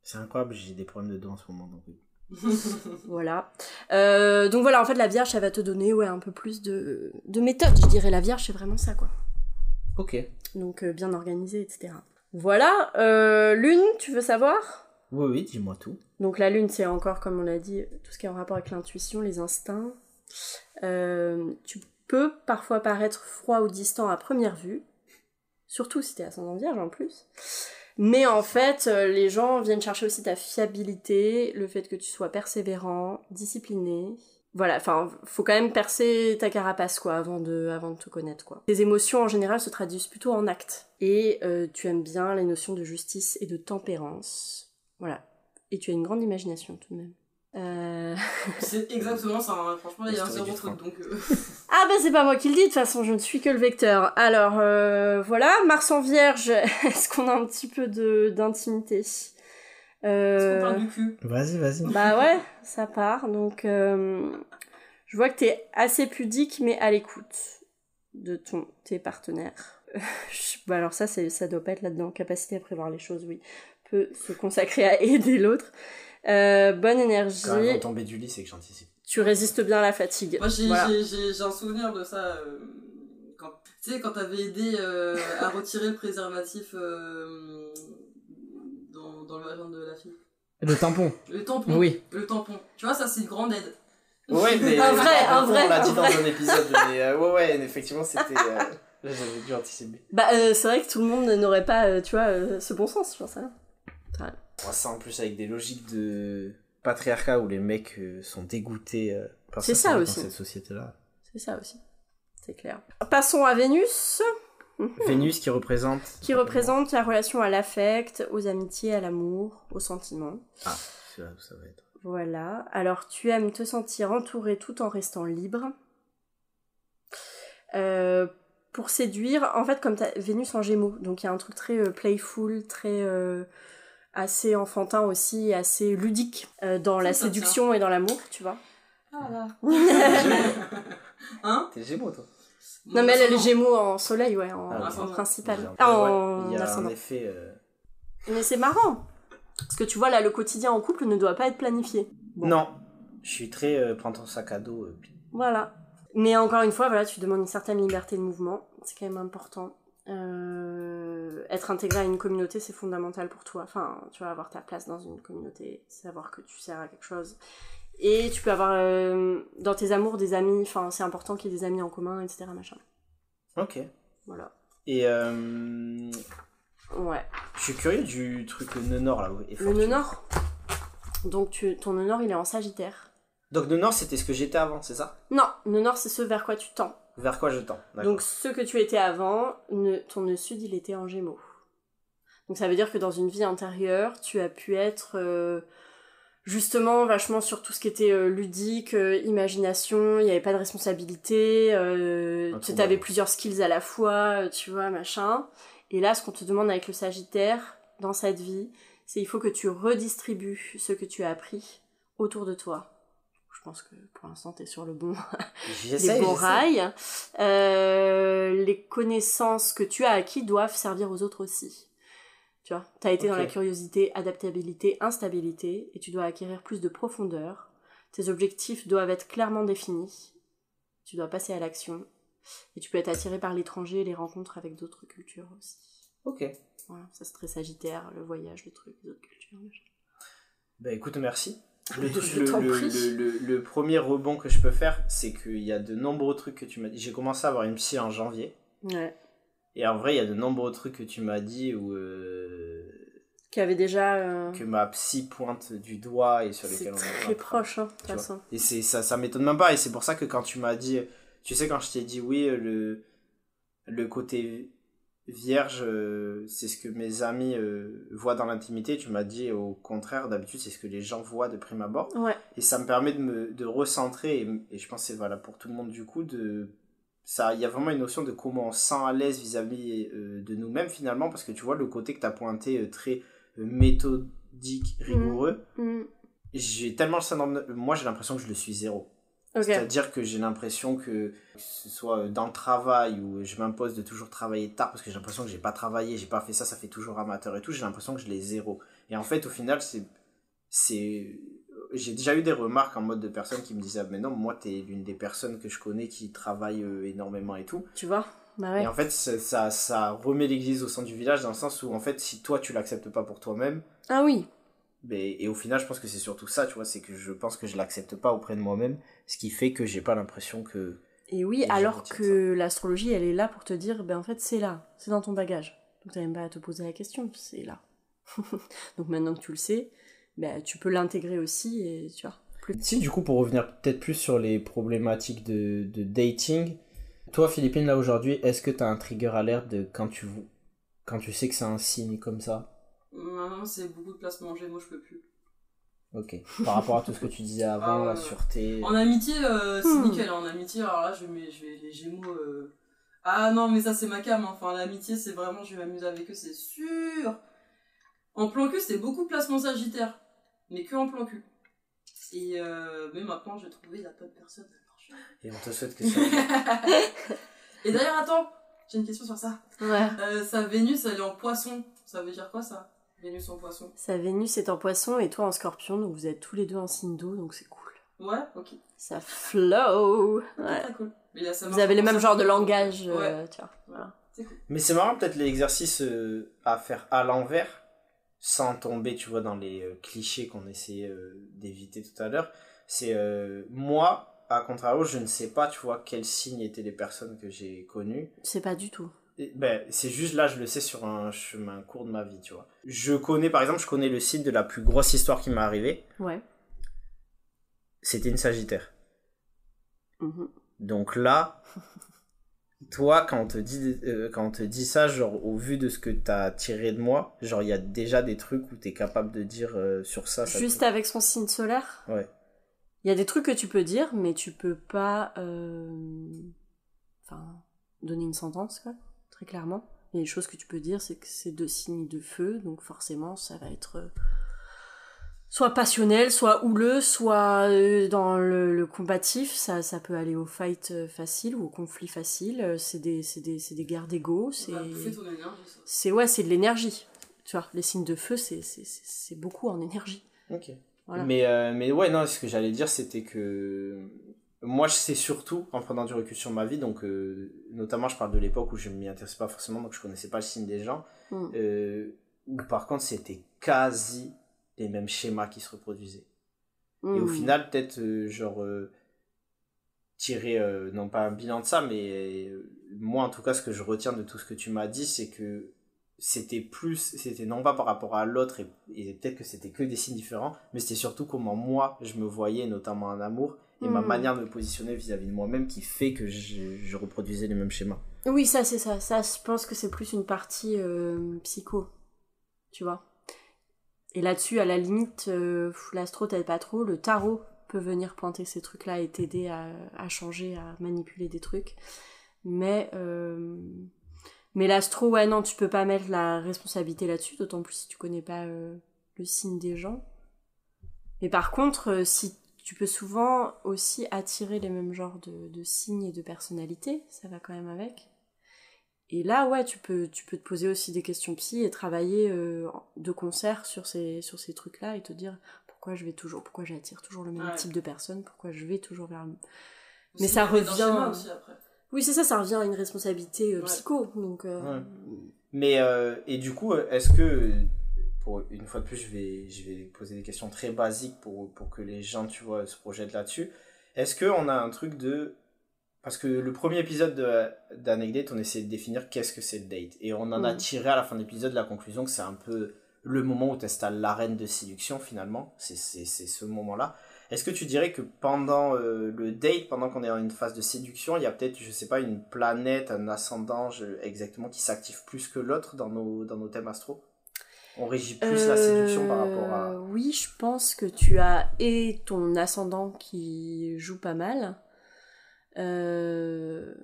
C'est incroyable, j'ai des problèmes de dos en ce moment. Donc... (laughs) Voilà. Euh, donc voilà, en fait, la Vierge, ça va te donner ouais, un peu plus de, de méthode, je dirais. La Vierge, c'est vraiment ça, quoi. Ok. donc euh, bien organisé, etc. Voilà, euh, lune, tu veux savoir? Oui, oui, dis-moi tout. Donc la lune, c'est encore, comme on l'a dit, tout ce qui est en rapport avec l'intuition, les instincts. Tu peux parfois paraître froid ou distant à première vue, surtout si t'es ascendant vierge en plus. Mais en fait, euh, les gens viennent chercher aussi ta fiabilité, le fait que tu sois persévérant, discipliné. Voilà, enfin, faut quand même percer ta carapace, quoi, avant de, avant de te connaître, quoi. Tes émotions, en général, se traduisent plutôt en actes. Et euh, tu aimes bien les notions de justice et de tempérance. Voilà. Et tu as une grande imagination, tout de même. Euh... C'est exactement ça, hein. franchement, il y a un zéro truc, donc... euh, (laughs) Ah bah c'est pas moi qui le dis, de toute façon, je ne suis que le vecteur. Alors, euh, voilà, Mars en Vierge, (laughs) est-ce qu'on a un petit peu de d'intimité? Est-ce qu'on parle du cul? Vas-y, vas-y. Bah ouais, ça part. Donc, euh, je vois que t'es assez pudique, mais à l'écoute de ton, tes partenaires. (laughs) Bah alors ça, c'est, ça doit pas être là-dedans. Capacité à prévoir les choses, oui. Peut se consacrer à aider l'autre. Euh, bonne énergie. Quand tomber du lit, c'est que j'anticipe. Tu résistes bien à la fatigue. Moi, j'ai Voilà. j'ai- j'ai- j'ai un souvenir de ça. euh, quand, tu sais, quand t'avais aidé euh, à retirer le préservatif euh, dans, dans le vagin de la fille. Le tampon. Le tampon. Oui. Le tampon. Tu vois, ça, c'est une grande aide. Ouais, mais. (laughs) Un vrai, un on vrai, l'a un dit dans vrai. un épisode, mais euh, ouais, ouais, effectivement, c'était. euh, là, J'avais dû anticiper. Bah, euh, c'est vrai que tout le monde n'aurait pas, euh, tu vois, euh, ce bon sens, je pense. Hein. Moi, ça en plus avec des logiques de patriarcat où les mecs euh, sont dégoûtés euh, par C'est ça, aussi. cette société-là. C'est ça aussi. C'est clair. Passons à Vénus. (laughs) Vénus qui représente. qui représente la relation à l'affect, aux amitiés, à l'amour, aux sentiments. Ah, c'est là où ça va être. Voilà. Alors, tu aimes te sentir entouré tout en restant libre. Euh, pour séduire, en fait, comme Vénus en Gémeaux, donc il y a un truc très euh, playful, très euh, assez enfantin aussi, assez ludique euh, dans la ça séduction et dans l'amour, tu vois. Ah là. (laughs) Hein T'es Gémeaux, toi? Non, mais elle, elle est. Gémeaux en soleil, ouais, en, Ah, en principal. Peu- Ah, en Il y a un ascendant. effet. euh, Mais c'est marrant. Parce que tu vois, là, le quotidien en couple ne doit pas être planifié. Bon. Non, je suis très euh, prends ton sac à dos. euh, puis- Voilà. Mais encore une fois, voilà, tu demandes une certaine liberté de mouvement. C'est quand même important. Euh, être intégré à une communauté, c'est fondamental pour toi. Enfin, tu vas avoir ta place dans une communauté, savoir que tu sers à quelque chose. Et tu peux avoir euh, dans tes amours des amis. Enfin, c'est important qu'il y ait des amis en commun, etc. Machin. Ok. Voilà. Et euh, Ouais. je suis curieux du truc nœud nord là. et Le nœud nord. Donc, tu, ton nœud nord, il est en Sagittaire. Donc nœud nord c'était ce que j'étais avant, c'est ça? Non, nœud nord, c'est ce vers quoi tu tends. Vers quoi je tends. Donc ce que tu étais avant, ne- ton nœud sud, il était en gémeaux. Donc ça veut dire que dans une vie antérieure, tu as pu être euh, justement vachement sur tout ce qui était euh, ludique, euh, imagination, il n'y avait pas de responsabilité, tu avais plusieurs skills à la fois, tu vois, machin. Et là, ce qu'on te demande avec le Sagittaire dans cette vie, c'est il faut que tu redistribues ce que tu as appris autour de toi. Je pense que pour l'instant, tu es sur le bon, (laughs) les bons rails. Euh, les connaissances que tu as acquis doivent servir aux autres aussi. Tu vois, tu as été dans la curiosité, adaptabilité, instabilité, et tu dois acquérir plus de profondeur. Tes objectifs doivent être clairement définis. Tu dois passer à l'action. Et tu peux être attiré par l'étranger et les rencontres avec d'autres cultures aussi. Ok. Voilà, ça c'est très sagittaire, le voyage, le truc, les autres cultures. Bah écoute, merci. Le, le- le- premier rebond que je peux faire, c'est qu'il y a de nombreux trucs que tu m'as dit. J'ai commencé à avoir une psy en janvier. Ouais. Et en vrai, il y a de nombreux trucs que tu m'as dit où, euh, Qui avait déjà. euh, que ma psy pointe du doigt et sur c'est lesquels on est très proche, hein, de toute façon. Et c'est ça, ça m'étonne même pas. Et c'est pour ça que quand tu m'as dit, tu sais, quand je t'ai dit oui, le, le côté vierge, euh, c'est ce que mes amis euh, voient dans l'intimité. Tu m'as dit au contraire, d'habitude, c'est ce que les gens voient de prime abord. Ouais. Et ça me permet de me de recentrer, et, et je pense que c'est valable pour tout le monde du coup, de ça il y a vraiment une notion de comment on se sent à l'aise vis-à-vis euh, de nous-mêmes finalement, parce que tu vois le côté que tu as pointé très méthodique, rigoureux, Mm. j'ai tellement le syndrome de- Moi j'ai l'impression que je le suis zéro. C'est-à-dire que j'ai l'impression que, que ce soit dans le travail où je m'impose de toujours travailler tard parce que j'ai l'impression que j'ai pas travaillé, j'ai pas fait ça, ça fait toujours amateur et tout, j'ai l'impression que je l'ai zéro. Et en fait, au final, c'est. c'est J'ai déjà eu des remarques en mode de personnes qui me disaient ah, Mais non, moi, t'es l'une des personnes que je connais qui travaille euh, énormément et tout. Tu vois? Bah ouais. Et en fait, ça, ça, remet l'église au centre du village dans le sens où, en fait, si toi, tu l'acceptes pas pour toi-même, Ah oui. mais, et au final, je pense que c'est surtout ça, tu vois, c'est que je pense que je l'accepte pas auprès de moi-même, ce qui fait que j'ai pas l'impression que. Et oui, Et alors que l'astrologie, elle est là pour te dire, ben en fait, c'est là, c'est dans ton bagage. Donc t'as même pas à te poser la question, c'est là. (laughs) Donc maintenant que tu le sais, ben tu peux l'intégrer aussi et tu vois. Plus... Si, du coup, pour revenir peut-être plus sur les problématiques de, de dating, toi, Philippine, là aujourd'hui, est-ce que t'as un trigger alert de quand tu, quand tu sais que c'est un signe comme ça? Maintenant, c'est beaucoup de placements en gémeaux, je peux plus. Ok. Par rapport à tout ce que tu disais avant, Ah ouais, la ouais. sûreté. En amitié, euh, c'est Hmm. nickel. En amitié, alors là, je mets, je vais les gémeaux. euh, Ah non, mais ça, c'est ma cam. hein. Enfin, l'amitié, c'est vraiment, je vais m'amuser avec eux, c'est sûr. En plan cul, c'était beaucoup de placements sagittaires. Mais que en plan cul. Et euh, mais maintenant, j'ai trouvé la bonne personne. Et on te souhaite que ça. (laughs) Et d'ailleurs, attends, j'ai une question sur ça. Ouais. Euh, sa Vénus, elle est en poisson. Ça veut dire quoi ça? Vénus en poisson. Sa Vénus est en poisson et toi en scorpion, donc vous êtes tous les deux en signe d'eau, donc c'est cool. Ouais, ok. Ça flow Ouais. Très cool. Mais là, ça Vous avez le même genre de langage, Ouais. euh, tu vois. Voilà. Cool. Mais c'est marrant, peut-être l'exercice euh, à faire à l'envers, sans tomber, tu vois, dans les euh, clichés qu'on essayait euh, d'éviter tout à l'heure. C'est euh, moi, à contrario, je ne sais pas, tu vois, quels signes étaient les personnes que j'ai connues. C'est pas du tout. Ben, c'est juste là, je le sais sur un chemin court de ma vie, tu vois. Je connais, par exemple, je connais le signe de la plus grosse histoire qui m'est arrivée. Ouais. C'était une Sagittaire. Mhm. Donc là, toi, quand on te dit, euh, quand on te dit ça, genre, au vu de ce que t'as tiré de moi, genre, il y a déjà des trucs où t'es capable de dire euh, sur ça. ça Juste te- avec son signe solaire Ouais. Il y a des trucs que tu peux dire, mais tu peux pas euh, enfin, donner une sentence, quoi, très clairement. A des choses que tu peux dire, c'est que c'est deux signes de feu, donc forcément ça va être euh, soit passionnel, soit houleux, soit euh, dans le, le combatif. Ça, ça peut aller au fight euh, facile ou au conflit facile. C'est des, c'est des, c'est des guerres d'ego. C'est ton énergie, ça. c'est ouais, c'est de l'énergie. Tu vois, les signes de feu, c'est, c'est, c'est- c'est beaucoup en énergie. Ok. Voilà. Mais, euh, mais ouais, non, ce que j'allais dire, c'était que moi, je sais surtout, en prenant du recul sur ma vie, donc euh, notamment, je parle de l'époque où je m'y intéressais pas forcément, donc je connaissais pas le signe des gens, Mm. euh, où par contre, c'était quasi les mêmes schémas qui se reproduisaient. Et au Mm. final, peut-être, euh, genre, euh, tirer, non pas un bilan de ça, mais moi, en tout cas, ce que je retiens de tout ce que tu m'as dit, c'est que c'était plus, c'était non pas par rapport à l'autre, et, et peut-être que c'était que des signes différents, mais c'était surtout comment moi, je me voyais, notamment en amour, et ma Mm. manière de me positionner vis-à-vis de moi-même qui fait que je, je reproduisais les mêmes schémas. Oui, ça, c'est ça. Ça, je pense que c'est plus une partie euh, psycho. Tu vois. Et là-dessus, à la limite, euh, l'astro t'aide pas trop. Le tarot peut venir pointer ces trucs-là et t'aider à, à changer, à manipuler des trucs. Mais, euh, mais l'astro, ouais, non, tu peux pas mettre la responsabilité là-dessus, d'autant plus si tu connais pas le signe des gens. Mais par contre, si tu peux souvent aussi attirer les mêmes genres de, de signes et de personnalités, ça va quand même avec. Et là, ouais, tu peux, tu peux te poser aussi des questions psy et travailler euh, de concert sur ces, sur ces trucs-là et te dire pourquoi je vais toujours, pourquoi j'attire toujours le même Ouais. type de personne, pourquoi je vais toujours vers le... Mais ça revient- schémas aussi après. Oui, c'est ça, ça revient à une responsabilité euh, Ouais. psycho. Donc, euh, Ouais. Mais, euh, et du coup, est-ce que, pour une fois de plus, je vais, je vais poser des questions très basiques pour, pour que les gens, tu vois, se projettent là-dessus. Est-ce qu'on a un truc de. Parce que le premier épisode de- d'Anecdate, on essayait de définir qu'est-ce que c'est le date. Et on en a Mm. tiré à la fin de l'épisode la conclusion que c'est un peu le moment où tu installes l'arène de séduction, finalement. C'est ce moment-là. Est-ce que tu dirais que pendant euh, le date, pendant qu'on est dans une phase de séduction, il y a peut-être, je sais pas, une planète, un ascendant je- exactement qui s'active plus que l'autre dans nos, dans nos thèmes astro? On régit plus la séduction par rapport à. Euh, Oui, je pense que tu as et ton ascendant qui joue pas mal, euh,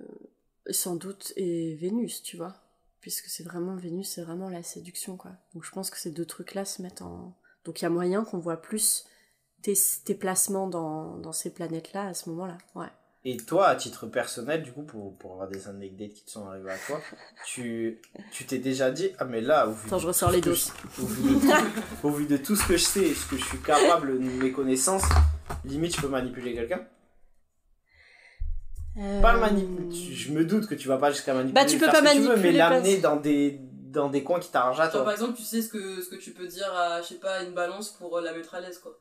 sans doute, et Vénus, tu vois. Puisque c'est vraiment Vénus, c'est vraiment la séduction, quoi. Donc je pense que ces deux trucs-là se mettent en. Donc il y a moyen qu'on voit plus tes, tes placements dans, dans ces planètes-là à ce moment-là. Ouais. Et toi, à titre personnel, du coup, pour, pour avoir des anecdotes qui te sont arrivées à toi, tu tu t'es déjà dit, ah mais là, au vu, Attends, de je tout ressors ce les je- au, vu de tout, au vu de tout ce que je sais et ce que je suis capable de mes connaissances, limite, je peux manipuler quelqu'un? Pas le manipuler. tu- Je me doute que tu vas pas jusqu'à manipuler. Bah, tu peux faire pas ce que tu veux, mais l'amener dans des, dans des coins qui t'arrangent à Genre, par toi. exemple, tu sais ce que, ce que tu peux dire à, je sais pas, une balance pour euh, la mettre à l'aise, quoi.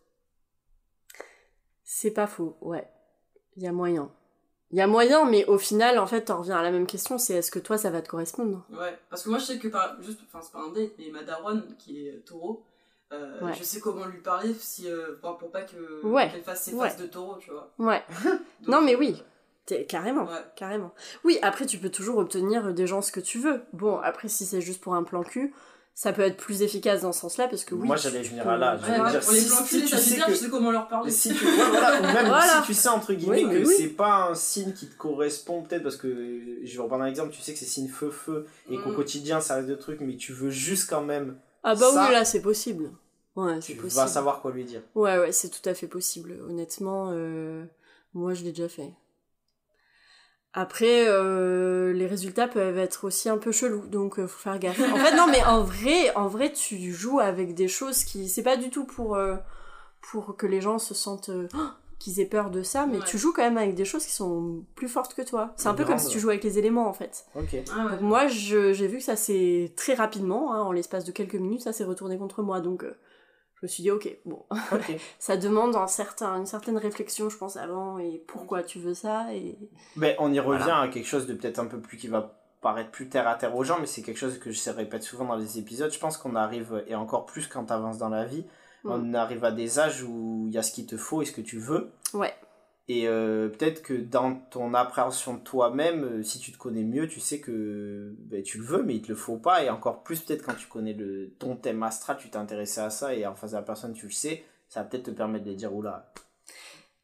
C'est pas faux, ouais. Il y a moyen. Il y a moyen, mais au final, en fait, t'en reviens à la même question, c'est est-ce que toi, ça va te correspondre? Ouais, parce que moi je sais que par juste, enfin c'est pas un date, mais ma daronne qui est taureau, euh, Ouais. je sais comment lui parler si, euh, pour, pour pas que Ouais, qu'elle fasse ses ouais. phases de taureau, tu vois. Ouais. Donc, (laughs) (laughs) non, mais oui. T'es- Carrément, carrément. Oui, après, tu peux toujours obtenir des gens ce que tu veux. Bon, après, si c'est juste pour un plan cul, ça peut être plus efficace dans ce sens-là, parce que oui. Moi, tu j'allais venir peux- à là, Ouais, dire, pour les si- tu que- je sais comment leur parler. Si tu, ouais, voilà, ou même (laughs) Voilà. si tu sais entre guillemets Oui, que oui. c'est pas un signe qui te correspond, peut-être parce que je vais reprendre un exemple, tu sais que c'est signe feu-feu et qu'au Mm. quotidien ça reste de trucs, mais tu veux juste quand même, Ah bah Ça- oui, là, c'est possible. Ouais, c'est tu possible. vas savoir quoi lui dire. Ouais, ouais, c'est tout à fait possible. Honnêtement, euh, moi, je l'ai déjà fait. Après, euh, les résultats peuvent être aussi un peu chelous, donc euh, faut faire gaffe. (laughs) En fait, non, mais en vrai, en vrai, tu joues avec des choses qui, c'est pas du tout pour euh, pour que les gens se sentent euh, Oh qu'ils aient peur de ça, mais Ouais. tu joues quand même avec des choses qui sont plus fortes que toi. C'est un peu comme si tu jouais avec les éléments, en fait. Ok. Ah ouais. Donc moi, j'ai vu que ça s'est très rapidement, hein, en l'espace de quelques minutes, ça s'est retourné contre moi, donc euh, je me suis dit, ok, bon, (laughs) ça demande un certain, une certaine réflexion, je pense, avant, et pourquoi tu veux ça, et... Mais on y revient à quelque chose de peut-être un peu plus qui va paraître plus terre à terre aux gens, mais c'est quelque chose que je répète souvent dans les épisodes. Je pense qu'on arrive, et encore plus quand tu avances dans la vie, on arrive à des âges où il y a ce qu'il te faut et ce que tu veux. Ouais. Et euh, peut-être que dans ton appréhension de toi-même, euh, si tu te connais mieux, tu sais que ben, tu le veux, mais il te le faut pas. Et encore plus, peut-être quand tu connais le, ton thème astral, tu t'es intéressé à ça et en face de la personne, tu le sais, ça va peut-être te permettre de dire oula.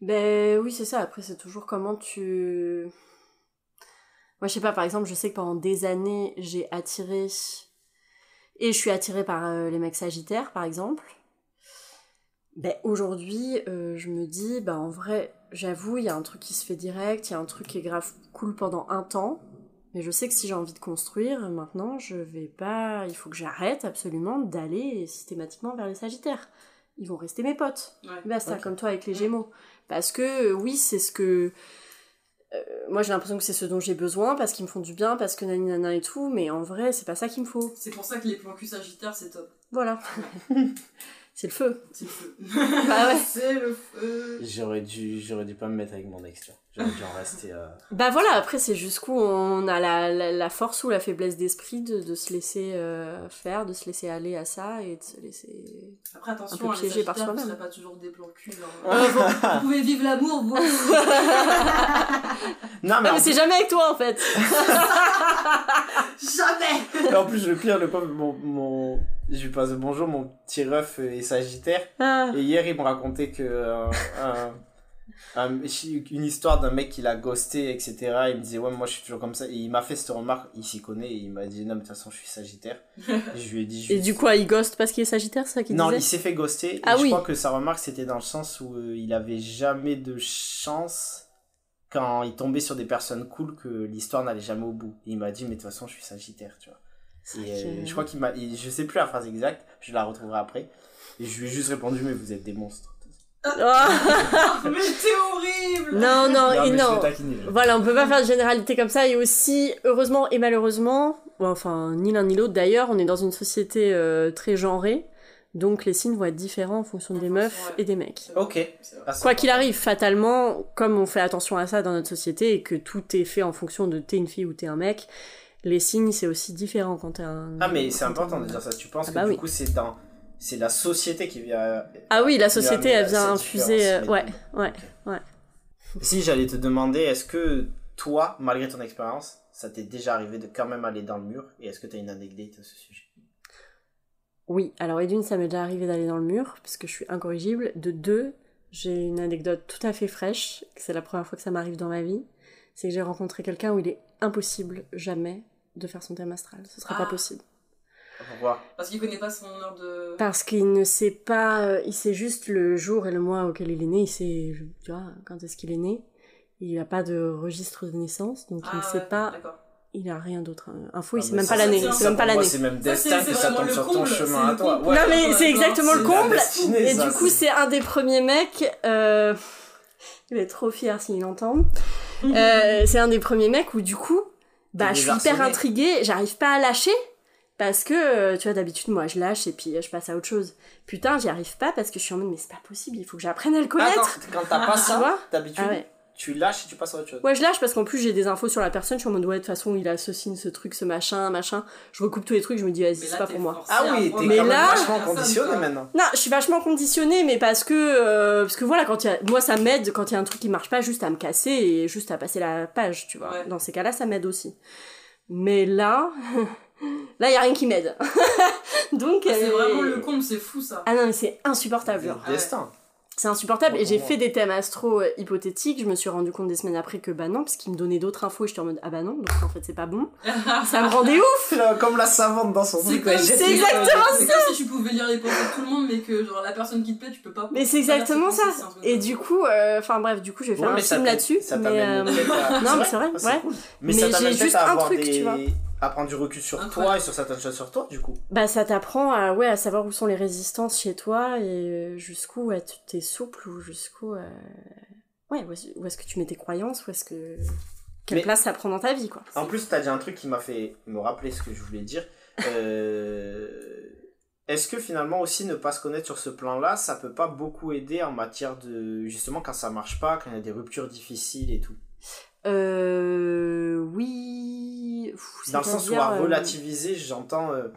Ben oui, c'est ça, après, c'est toujours comment tu... Moi, je sais pas, par exemple, je sais que pendant des années, j'ai attiré... Et je suis attirée par euh, les mecs sagittaires, par exemple. Ben aujourd'hui, je me dis, ben en vrai, j'avoue, il y a un truc qui se fait direct, il y a un truc qui est grave cool pendant un temps. Mais je sais que si j'ai envie de construire, maintenant, je vais pas. Il faut que j'arrête absolument d'aller systématiquement vers les Sagittaires. Ils vont rester mes potes. Ouais. Basta, Ok. comme toi avec les Gémeaux. Parce que, euh, oui, c'est ce que. euh, moi, j'ai l'impression que c'est ce dont j'ai besoin, parce qu'ils me font du bien, parce que nani nana et tout, mais en vrai, c'est pas ça qu'il me faut. C'est pour ça que les plans cul sagittaires, c'est top. Voilà. (laughs) c'est le feu. C'est le feu. Bah ouais. (laughs) c'est le feu. J'aurais dû, j'aurais dû pas me mettre avec mon ex, tu vois. J'aurais dû en rester. euh, Bah voilà, après, c'est jusqu'où on a la, la, la force ou la faiblesse d'esprit de, de se laisser euh, faire, de se laisser aller à ça et de se laisser. Après, attention, Un peu hein, par soi-même. pas toujours des plans cul. (laughs) Euh, vous, vous pouvez vivre l'amour, vous. (laughs) Non, mais, Ah, mais c'est jamais avec toi en fait! Jamais plus, en plus, le pire, le pauvre, mon, mon, je lui passe le bonjour, mon petit ref est sagittaire. Ah. Et hier, il me racontait que euh, un- un- une histoire d'un mec qui l'a ghosté, etc. Il me disait, ouais, moi je suis toujours comme ça. Et il m'a fait cette remarque, il s'y connaît, et il m'a dit, non, mais de toute façon, je suis sagittaire. (laughs) Et je lui ai dit, je Et du coup, il ghost parce qu'il est Sagittaire, ça qu'il Non, disait? il s'est fait ghoster. Et Ah je oui. crois que sa remarque, c'était dans le sens où euh, il avait jamais de chance quand il tombait sur des personnes cool que l'histoire n'allait jamais au bout. Et il m'a dit, mais de toute façon, je suis sagittaire, tu vois. Et euh, je crois qu'il m'a. et Je sais plus la phrase exacte, je la retrouverai après. Et je lui ai juste répondu, mais vous êtes des monstres. Ah. (laughs) Mais t'es horrible non, non, et non. taquinais, je- Voilà, on peut pas faire de généralité comme ça. Et aussi, heureusement et malheureusement, enfin, ni l'un ni l'autre d'ailleurs, on est dans une société euh, très genrée. Donc les signes vont être différents en fonction des meufs ouais. et des mecs. Ok. C'est c'est Quoi qu'il arrive, fatalement, comme on fait attention à ça dans notre société et que tout est fait en fonction de t'es une fille ou t'es un mec, les signes c'est aussi différent quand t'es un. Ah, mais c'est important de dire ça. Tu penses Ah que bah du oui. coup, c'est dans. C'est la société qui vient. Ah oui, la société elle vient infuser. euh, ouais, ouais. Ouais. Si j'allais te demander, est-ce que toi, malgré ton expérience, ça t'est déjà arrivé de quand même aller dans le mur? Et est-ce que tu as une anecdote à ce sujet? Oui, alors et d'une, ça m'est déjà arrivé d'aller dans le mur, parce que je suis incorrigible. De deux, j'ai une anecdote tout à fait fraîche, c'est la première fois que ça m'arrive dans ma vie. C'est que j'ai rencontré quelqu'un où il est impossible, jamais, de faire son thème astral. Ce serait Ah. pas possible. Pourquoi? Parce qu'il connaît pas son heure de. Parce qu'il ne sait pas, euh, il sait juste le jour et le mois auquel il est né, il sait, tu vois, quand est-ce qu'il est né. Il n'a pas de registre de naissance, donc il ne Ah, sait ouais, pas, il a rien d'autre. euh, Info, il Ah, sait mais même pas l'année, il sait même pas l'année. C'est même destin c'est- que c'est ça tombe le sur ton comble, chemin c'est à toi. Ouais. Non mais Ouais, c'est exactement le c'est- comble. destinée, Et ça, du coup, c'est- c'est un des premiers mecs. euh, (laughs) Il est trop fier s'il entend. Euh, c'est un des premiers mecs où du coup, bah, je suis hyper intriguée. J'arrive pas à lâcher parce que euh, tu vois d'habitude moi je lâche et puis euh, je passe à autre chose. Putain, j'y arrive pas parce que je suis en mode mais c'est pas possible. Il faut que j'apprenne à le connaître. quand t'as pas ça, d'habitude, Ah ouais. Tu lâches et tu passes à autre chose. Ouais, je lâche parce qu'en plus j'ai des infos sur la personne. Je suis en mode ouais de toute façon il a ce signe, ce truc, ce machin, machin. Je recoupe tous les trucs. Je me dis vas-y c'est pas pour moi. Ah oui, t'es Mais quand même là- vachement conditionné maintenant. Non, je suis vachement conditionnée, mais parce que euh, parce que voilà, quand il y a, moi ça m'aide quand il y a un truc qui marche pas, juste à me casser et juste à passer la page, tu vois. Ouais. Dans ces cas-là, ça m'aide aussi. Mais là, (laughs) là il y a rien qui m'aide. (laughs) Donc Ah, C'est euh, vraiment le comble, c'est fou ça. Ah non, mais c'est insupportable. Le destin. C'est insupportable. Et j'ai fait des thèmes astro euh, hypothétiques. Je me suis rendu compte des semaines après que bah non, parce qu'ils me donnaient d'autres infos et j'étais en mode ah bah non, donc en fait c'est pas bon. (laughs) Ça me rendait ouf. Comme la savante dans son truc. c'est les- exactement c'est comme si tu pouvais lire les pensées de tout le monde, mais que genre la personne qui te plaît, tu peux pas. Mais c'est exactement ça. pensées, Et du coup, euh, enfin bref, du coup, je vais faire Ouais, un ça film là-dessus. ça Mais, euh, non, mais c'est vrai, c'est ouais. cool. Mais, Mais ça j'ai juste un truc, tu vois. À prendre du recul sur toi et sur certaines choses sur toi, du coup. Bah ça t'apprend à ouais à savoir où sont les résistances chez toi et euh, jusqu'où ouais, tu t'es souple ou jusqu'où euh, ouais où est-ce que tu mets tes croyances où est-ce que quelle Mais- place ça prend dans ta vie quoi. En plus, t'as dit un truc qui m'a fait me rappeler ce que je voulais dire. Euh, (laughs) Est-ce que finalement aussi ne pas se connaître sur ce plan-là, ça peut pas beaucoup aider en matière de justement quand ça marche pas, quand il y a des ruptures difficiles et tout? Euh oui Dans le sens où à euh, relativiser, j'entends. euh,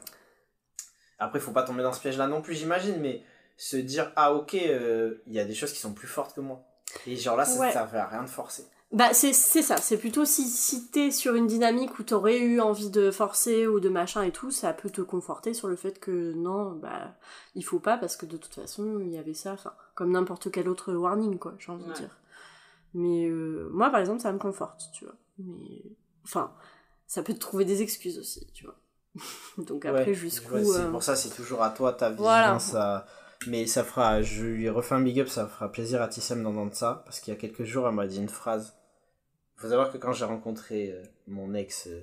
Après, faut pas tomber dans ce piège-là non plus, j'imagine, mais se dire ah ok, euh, il y a des choses qui sont plus fortes que moi. Et genre là, ça, Ouais. ça fait rien de forcer. Bah c'est c'est ça, c'est plutôt si, si t'es sur une dynamique où t'aurais eu envie de forcer ou de machin et tout, ça peut te conforter sur le fait que non, bah il faut pas parce que de toute façon il y avait ça, enfin comme n'importe quel autre warning quoi, j'ai envie de dire. Mais euh, moi par exemple ça me conforte, tu vois. Mais enfin ça peut te trouver des excuses aussi, tu vois. (laughs) Donc après Ouais, jusqu'où euh, pour ça, c'est toujours à toi ta. Voilà. Ça... Mais ça fera, je lui refais un big up, ça fera plaisir à Tissem d'entendre ça, parce qu'il y a quelques jours, elle m'a dit une phrase faut savoir que quand j'ai rencontré euh, mon ex, euh,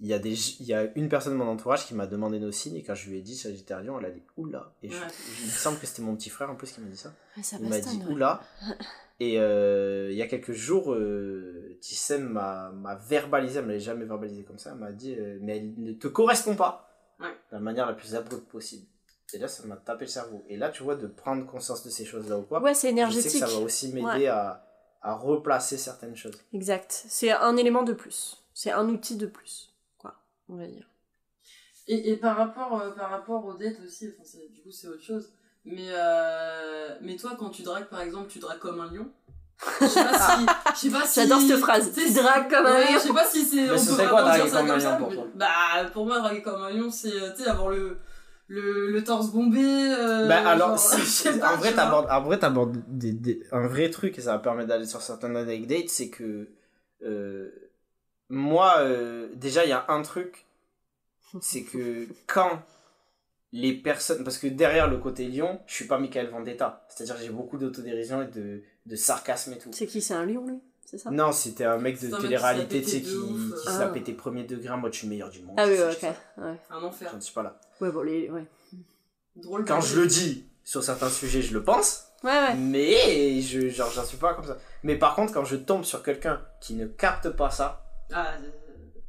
il y, a des, il y a une personne de mon entourage qui m'a demandé nos signes et quand je lui ai dit Sagittaire Lion, elle a dit oula. Et je- Ouais. il me semble que c'était mon petit frère en plus qui m'a dit ça. Ouais, ça Il m'a dit oula. (laughs) Et euh, il y a quelques jours, euh, Tissem m'a m'a verbalisé, elle me l'avait jamais verbalisé comme ça, elle m'a dit euh, mais elle ne te correspond pas Ouais. de la manière la plus abrupte possible. Et là, ça m'a tapé le cerveau. Et là, tu vois, de prendre conscience de ces choses-là ou quoi, Ouais, c'est je sais que énergétique. ça va aussi m'aider Ouais. à, à replacer certaines choses. Exact. C'est un élément de plus. C'est un outil de plus, quoi, on va dire. Et, et par rapport euh, par rapport aux dates aussi, enfin, c'est- du coup c'est autre chose. Mais euh, mais toi quand tu dragues par exemple, tu dragues comme un lion? Je sais pas si je sais pas (laughs) si J'adore cette phrase. tu dragues comme un Ouais, lion. Je sais pas si c'est Mais on ce peut serait quoi draguer comme un lion pour toi? Bah pour moi draguer comme un lion c'est euh, tu sais avoir le le, le torse bombé euh, bah alors, genre, si- (laughs) pas, en vrai, t'abordes, en vrai, t'abordes des, des- un vrai truc et ça va permettre d'aller sur certaines anecdotes, c'est que euh, moi, euh, déjà, il y a un truc, c'est que quand les personnes, parce que derrière le côté lion, je suis pas Michael Vendetta, c'est-à-dire que j'ai beaucoup d'autodérision et de, de sarcasme et tout. C'est qui? C'est un lion, lui? C'est ça? Non, c'était un mec de télé-réalité, tu sais, qui, qui se la Ah. pétait premier degré en mode je suis meilleur du monde. Ah oui, ouais, ok. Ouais, un enfer. Je ne suis pas là. ouais bon, les... ouais. Drôle Quand je le dis sur certains sujets, je le pense. Ouais, ouais. Mais je genre j'en suis pas comme ça. Mais par contre quand je tombe sur quelqu'un qui ne capte pas ça, Ah, euh,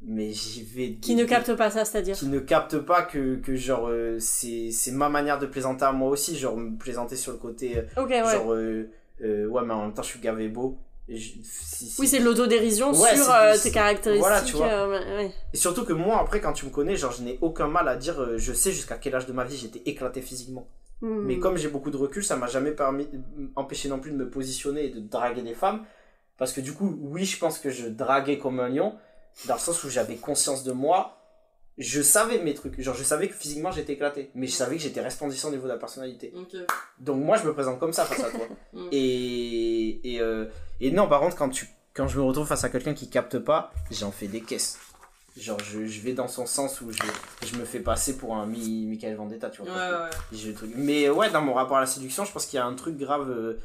mais j'y vais Qui ne capte pas ça, c'est-à-dire qui ne capte pas que, que genre euh, c'est c'est ma manière de plaisanter à moi aussi, genre me plaisanter sur le côté euh, Ok, ouais. genre euh, euh, ouais mais en même temps je suis gavé beau. Et je- si- si- Oui, c'est de l'autodérision Ouais, sur tes caractéristiques. voilà, tu vois. ouais. Et surtout que moi après quand tu me connais, genre je n'ai aucun mal à dire je sais jusqu'à quel âge de ma vie j'étais éclaté physiquement. Hmm. Mais comme j'ai beaucoup de recul, ça m'a jamais permis, empêché non plus de me positionner et de draguer des femmes. Parce que du coup, oui, je pense que je draguais comme un lion, dans le sens où j'avais conscience de moi. Je savais mes trucs, genre je savais que physiquement j'étais éclaté, mais je savais que j'étais resplendissant au niveau de la personnalité. Donc moi je me présente comme ça face à toi. (laughs) Mm. et, et, euh, et non, par contre, quand, tu, quand je me retrouve face à quelqu'un qui capte pas, j'en fais des caisses. Genre je, je vais dans son sens où je, je me fais passer pour un Mi- Michael Vendetta, tu vois. Ouais, ouais, truc. Mais ouais, dans mon rapport à la séduction, je pense qu'il y a un truc grave. euh,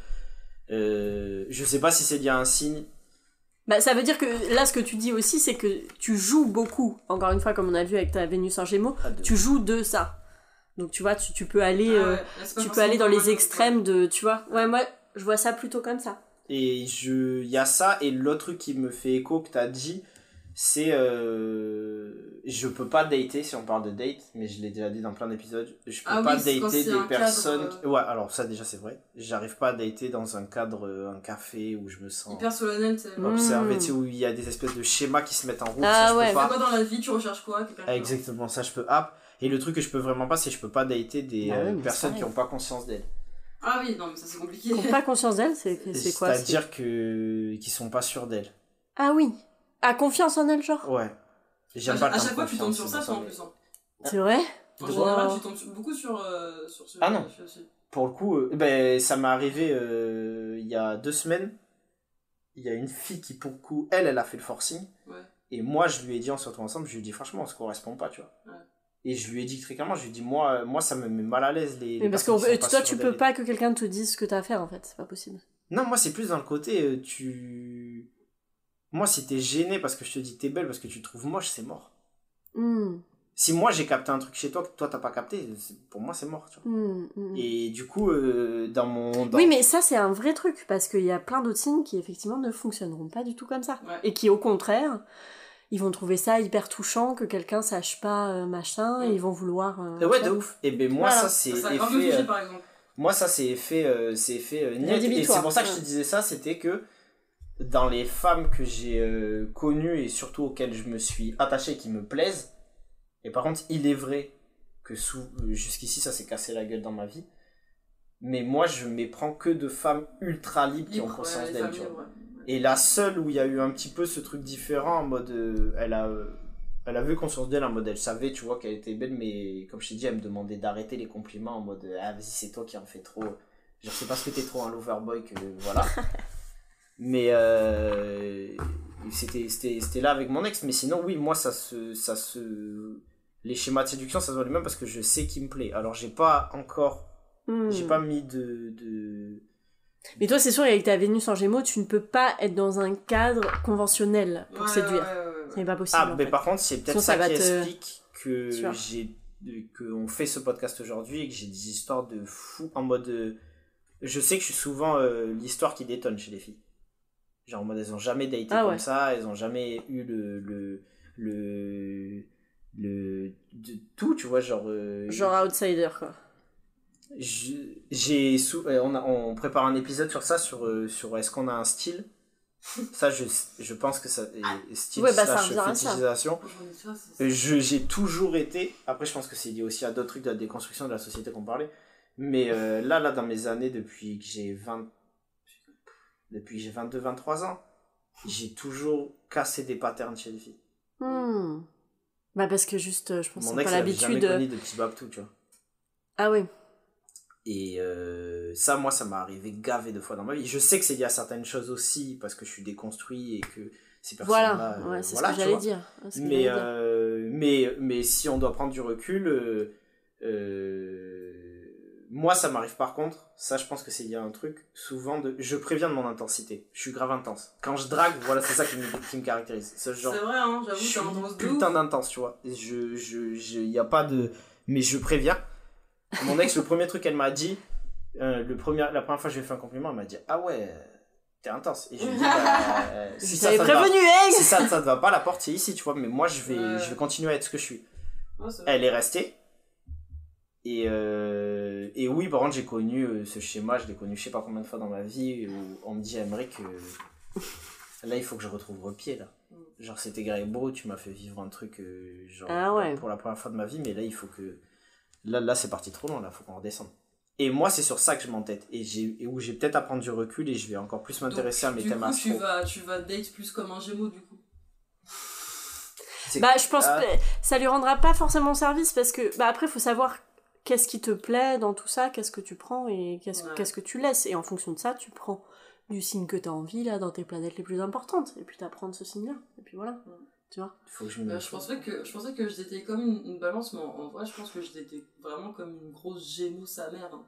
euh, je sais pas si c'est lié à un signe. Bah, ça veut dire que là, ce que tu dis aussi, c'est que tu joues beaucoup. Encore une fois, comme on a vu avec ta Vénus en Gémeaux, Ah, de- tu joues de ça. Donc, tu vois, tu, tu peux aller, Ah euh, ouais, là, tu peux aller dans les extrêmes de, tu vois. Ouais, moi, je vois ça plutôt comme ça. Et je, il y a ça. Et l'autre truc qui me fait écho que t'as dit, c'est. Euh, je peux pas dater si on parle de date, mais je l'ai déjà dit dans plein d'épisodes. Je peux Ah pas oui, dater des personnes. cadre, qui- Ouais, alors ça déjà c'est vrai. J'arrive pas à dater dans un cadre, euh, un café où je me sens Hyper solennel, observé, tu sais, où il y a des espèces de schémas qui se mettent en route. Ah ça, je ouais. peux pas. quoi dans la vie, tu recherches quoi Exactement, ça je peux app. Et le truc que je peux vraiment pas, c'est que je peux pas dater des Bah euh, personnes qui ont pas conscience d'elles. Ah oui, non, mais ça c'est compliqué. Qui n'ont pas conscience d'elle, c'est c'est quoi c'est- C'est-à-dire que qui sont pas sûrs d'elles. Ah oui. À confiance en elle, genre Ouais. J'aime À, pas à chaque fois, tu tombes sur ça, c'est toi en plus. hein. C'est vrai En général, tu tombes sur- beaucoup sur, euh, sur ce Ah non. aussi. Pour le coup, euh, ben, ça m'est arrivé euh, il y a deux semaines. Il y a une fille qui, pour le coup, elle, elle a fait le forcing. Ouais. Et moi, je lui ai dit, on se retrouve ensemble, je lui ai dit, franchement, on se correspond pas, tu vois. Ouais. Et je lui ai dit très clairement, je lui ai dit, moi, euh, moi ça me met mal à l'aise les. Mais les parce que personnes qui sont toi, tu sûres peux pas que quelqu'un te dise ce que t'as à faire, en fait. C'est pas possible. Non, moi, c'est plus dans le côté, euh, tu. Moi, si t'es gêné parce que je te dis t'es belle parce que tu te trouves moche, c'est mort. Hmm, Si moi j'ai capté un truc chez toi que toi t'as pas capté, pour moi c'est mort, tu vois. hmm, hmm. Et du coup, euh, dans mon. dans- Oui, mais ça, c'est un vrai truc, parce qu'il y a plein d'autres signes qui, effectivement, ne fonctionneront pas du tout comme ça. Ouais. Et qui, au contraire, ils vont trouver ça hyper touchant que quelqu'un sache pas euh, machin, et ils vont vouloir... euh, Et ouais, de ouf. Et ben moi, Voilà. ça c'est Ça effet. euh, par exemple. Moi, ça c'est effet. euh, c'est effet euh, niette. Et c'est pour ça que je te disais ça, c'était que dans les femmes que j'ai euh, connues et surtout auxquelles je me suis attaché qui me plaisent, et par contre, il est vrai que sous, euh, jusqu'ici ça s'est cassé la gueule dans ma vie. Mais moi, je méprends que de femmes ultra libres qui ont conscience ouais, les d'elles. ouais. Et la seule où il y a eu un petit peu ce truc différent en mode. euh, elle a. euh, elle avait conscience d'elle en mode elle savait tu vois qu'elle était belle mais comme je t'ai dit elle me demandait d'arrêter les compliments en mode ah vas-y c'est toi qui en fais trop je sais pas ce que t'es trop un loverboy que voilà (laughs) mais euh, c'était c'était c'était là avec mon ex mais sinon oui moi ça se ça se les schémas de séduction ça se voit les mêmes parce que je sais qui me plaît alors j'ai pas encore Hmm. j'ai pas mis de, de Mais toi, c'est sûr, avec ta Vénus en Gémeaux, tu ne peux pas être dans un cadre conventionnel pour Ouais, séduire. ouais, ouais, ouais, Ce n'est pas possible. Ah, en mais fait. par contre, c'est peut-être ça, ça qui te- explique que j'ai qu'on fait ce podcast aujourd'hui et que j'ai des histoires de fou en mode. euh, Je sais que je suis souvent euh, l'histoire qui détonne chez les filles. Genre en mode elles ont jamais daté Ah comme ouais. ça, elles ont jamais eu le le le le de tout, tu vois, genre. euh, Genre outsider, quoi. j'ai sou- euh, on, a- on prépare un épisode sur ça sur euh, sur est-ce qu'on a un style? Ça, je, je pense que ça est style Ouais, bah, ça slash ça. fétichisation. Euh, je- j'ai toujours été après je pense que c'est lié aussi à d'autres trucs de la déconstruction de la société qu'on parlait mais euh, là là dans mes années depuis que j'ai 20 depuis j'ai 22 23 ans j'ai toujours cassé des patterns chez les filles Hmm. Bah, parce que juste, euh, je pense que mon pas l'habitude. connu de petit babtou tu vois Ah ouais. et euh, ça moi ça m'est arrivé gavé de fois dans ma vie je sais que c'est lié à certaines choses aussi parce que je suis déconstruit et que ces personnes Voilà, ouais, c'est voilà, ce que j'allais dire. Mais, dire. euh, mais, mais si on doit prendre du recul, euh, euh, moi ça m'arrive par contre, ça je pense que c'est lié à un truc, souvent de, je préviens de mon intensité, je suis grave intense. Quand je drague, voilà c'est ça qui me, qui me caractérise. Ce genre, C'est vrai, hein, je j'avoue, suis intense de putain d'intense, tu vois. Je, je, je, y a pas de, mais je préviens. Mon ex, le premier truc qu'elle m'a dit, euh, le premier, la première fois que je lui ai fait un compliment, elle m'a dit, ah ouais, t'es intense. Et je lui ai dit, bah, euh, (laughs) Je si ça, ça te va- prévenu, hein si ça, ça te va pas, la porte c'est ici, tu vois, mais moi je vais, Ouais. je vais continuer à être ce que je suis. Ouais, c'est. Elle est restée. Et, euh, et oui, par contre, j'ai connu euh, ce schéma, je l'ai connu je sais pas combien de fois dans ma vie, où on me dit, Emmerich, que là il faut que je retrouve le pied là. Genre, c'était grave beau, tu m'as fait vivre un truc, euh, genre, Ah ouais. pour la première fois de ma vie, mais là il faut que. Là, là c'est parti trop loin, là, faut qu'on redescende. Et moi, c'est sur ça que je m'entête. Et, et où j'ai peut-être à prendre du recul et je vais encore plus m'intéresser à mes du thèmes coup, tu astro. vas, tu vas date plus comme un gémeau, du coup. Bah, je pense Ah. que ça lui rendra pas forcément service parce que, bah, après, faut savoir qu'est-ce qui te plaît dans tout ça, qu'est-ce que tu prends et qu'est-ce Ouais. qu'est-ce que tu laisses. Et en fonction de ça, tu prends du signe que t'as envie, là, dans tes planètes les plus importantes. Et puis t'apprends de ce signe-là. Et puis voilà. Ouais. Tu vois? Faut que je me Euh, je, pensais que, je pensais que j'étais comme une, une balance, mais en, en vrai, je pense que j'étais vraiment comme une grosse gémeaux sa mère. hein.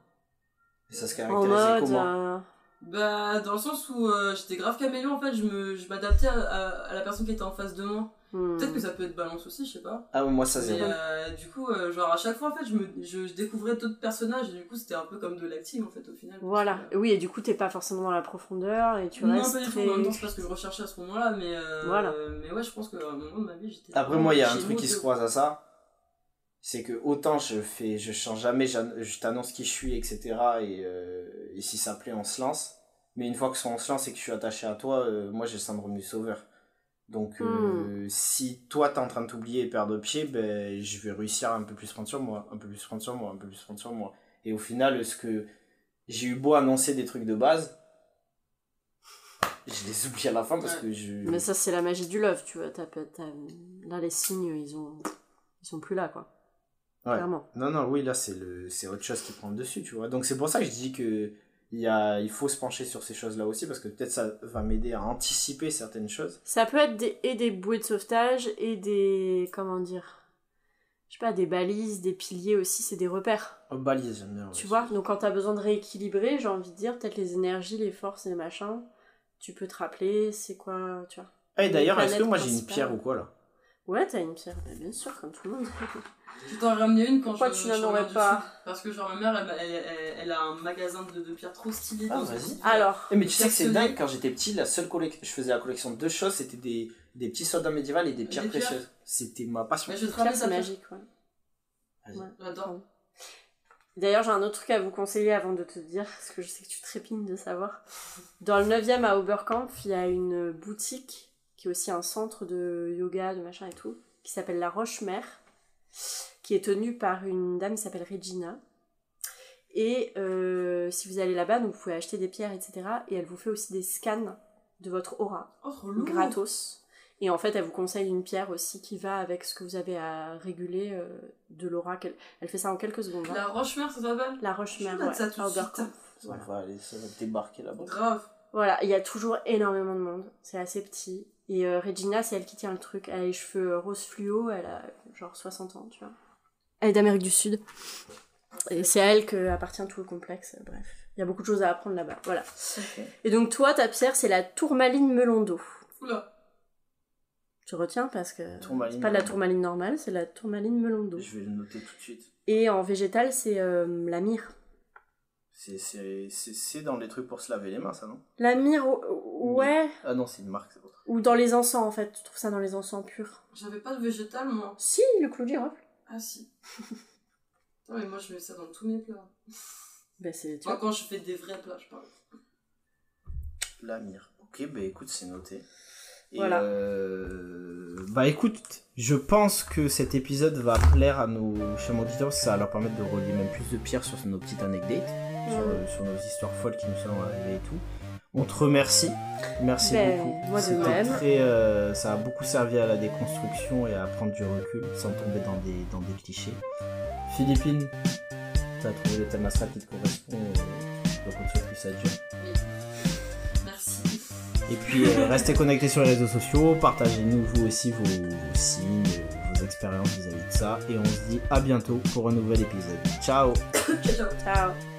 Et ça se En caractérisait mode. comment euh, Bah, dans le sens où euh, j'étais grave caméléon, en fait, je me- je m'adaptais à, à- à la personne qui était en face de moi. Hmm. Peut-être que ça peut être balance aussi, je sais pas. Ah ouais, moi ça zéro. euh, du coup, euh, genre à chaque fois, en fait, je, me, je, je découvrais d'autres personnages et du coup, c'était un peu comme de l'acting, en fait, au final. Voilà. Que- Oui, et du coup, t'es pas forcément dans la profondeur et tu non, restes pas du tout. très. En même temps, c'est pas ce que je recherchais à ce moment-là, mais, euh, Voilà. mais ouais, je pense qu'à un moment de ma vie, j'étais. Après moi il y a un truc qui se croise à ça. C'est que autant je fais, je change jamais, je t'annonce qui je suis, etc. Et, euh, et si ça plaît, on se lance. Mais une fois que on se lance et que je suis attaché à toi, euh, moi j'ai le syndrome du sauveur. Donc euh, si toi t'es en train de t'oublier et perdre pied, ben je vais réussir à un peu plus prendre sur moi, un peu plus prendre sur moi, un peu plus prendre sur moi. Et au final, ce que j'ai eu beau annoncer des trucs de base, je les oublie à la fin parce que je. Mais ça, c'est la magie du love, tu vois. T'as- Là, les signes, ils ont. Ils sont plus là, quoi. Ouais. Clairement. Non, non, oui, là, c'est le, c'est autre chose qui prend le dessus, tu vois. Donc, c'est pour ça que je dis que il y a, il faut se pencher sur ces choses-là aussi, parce que peut-être ça va m'aider à anticiper certaines choses. Ça peut être des, et des bouées de sauvetage et des. Comment dire Je sais pas, des balises, des piliers aussi, c'est des repères. Oh, balise, j'aime bien. Tu vois Donc quand t'as besoin de rééquilibrer, j'ai envie de dire, peut-être les énergies, les forces et les machins, tu peux te rappeler c'est quoi, tu vois. Eh, d'ailleurs, est-ce que moi j'ai une pierre ou quoi, là? Ouais, t'as une pierre, bah, bien sûr, comme tout le monde. Je t'en ai ramené une quand Pourquoi je tu n'en aurais pas. Parce que genre ma mère, elle, elle, elle- elle a un magasin de, de pierres trop stylé. Ah, vas-y. Alors, Eh, mais tu sais que c'est dingue, quand j'étais petit, la seule collection, je faisais la collection de deux choses, c'était des, des petits soldats médiévaux et des pierres Des pierres. précieuses. C'était ma passion. Mais je te c'est magique, ouais. J'adore. D'ailleurs, j'ai un autre truc à vous conseiller avant de te dire, parce que je sais que tu trépignes de savoir. Dans le 9e à Oberkampf, il y a une boutique qui est aussi un centre de yoga, de machin et tout, qui s'appelle La Roche-Mère, qui est tenue par une dame qui s'appelle Regina. Et euh, si vous allez là-bas, donc vous pouvez acheter des pierres, etc. Et elle vous fait aussi des scans de votre aura, Oh, gratos. Et en fait, elle vous conseille une pierre aussi qui va avec ce que vous avez à réguler euh, de l'aura. Elle fait ça en quelques secondes. hein. La Roche-Mère, ça s'appelle? La Roche-Mère, ouais, ça tout de suite. Voilà. va aller, ça va débarquer là-bas. Grave. Voilà, il y a toujours énormément de monde. C'est assez petit. Et euh, Regina, c'est elle qui tient le truc. Elle a les cheveux euh, rose fluo, elle a genre 60 ans, tu vois. Elle est d'Amérique du Sud. Et c'est à elle que appartient tout le complexe, bref. Il y a beaucoup de choses à apprendre là-bas. Voilà. Et donc toi, ta pierre, c'est la tourmaline melon d'eau. Oula. Tu retiens parce que c'est pas de la tourmaline normale, c'est la tourmaline melon d'eau. Je vais le noter tout de suite. Et en végétal, c'est euh, la myrrhe. C'est- C'est c'est- c'est dans les trucs pour se laver les mains, ça, non? La myrrhe, o- ouais. Ah non, c'est une marque, c'est autre. Ou dans les encens en fait. Tu trouves ça dans les encens purs. J'avais pas de végétal, moi. Si, le clou de girofle. Ah si. (laughs) Attends, mais moi je mets ça dans tous mes plats. Ben c'est. Vois. quand je fais des vrais plats, je parle. La mire. Ok, bah écoute, c'est noté. Et Voilà. euh, Bah écoute, je pense que cet épisode va plaire à nos chers auditeurs, ça va leur permettre de relier même plus de pierres sur nos petites anecdotes, sur, Mhm. sur nos histoires folles qui nous sont arrivées et tout. On te remercie, merci Ben, beaucoup. moi de C'était même. très, euh, ça a beaucoup servi à la déconstruction et à prendre du recul sans tomber dans des, dans des clichés. Philippine, t'as trouvé le thème astral qui te correspond, euh, donc on te souhaite plus ça dure. Merci. Et puis euh, restez connectés sur les réseaux sociaux, partagez-nous vous aussi vos, vos signes, vos expériences vis-à-vis de ça. Et on se dit à bientôt pour un nouvel épisode. Ciao, ciao. Ciao.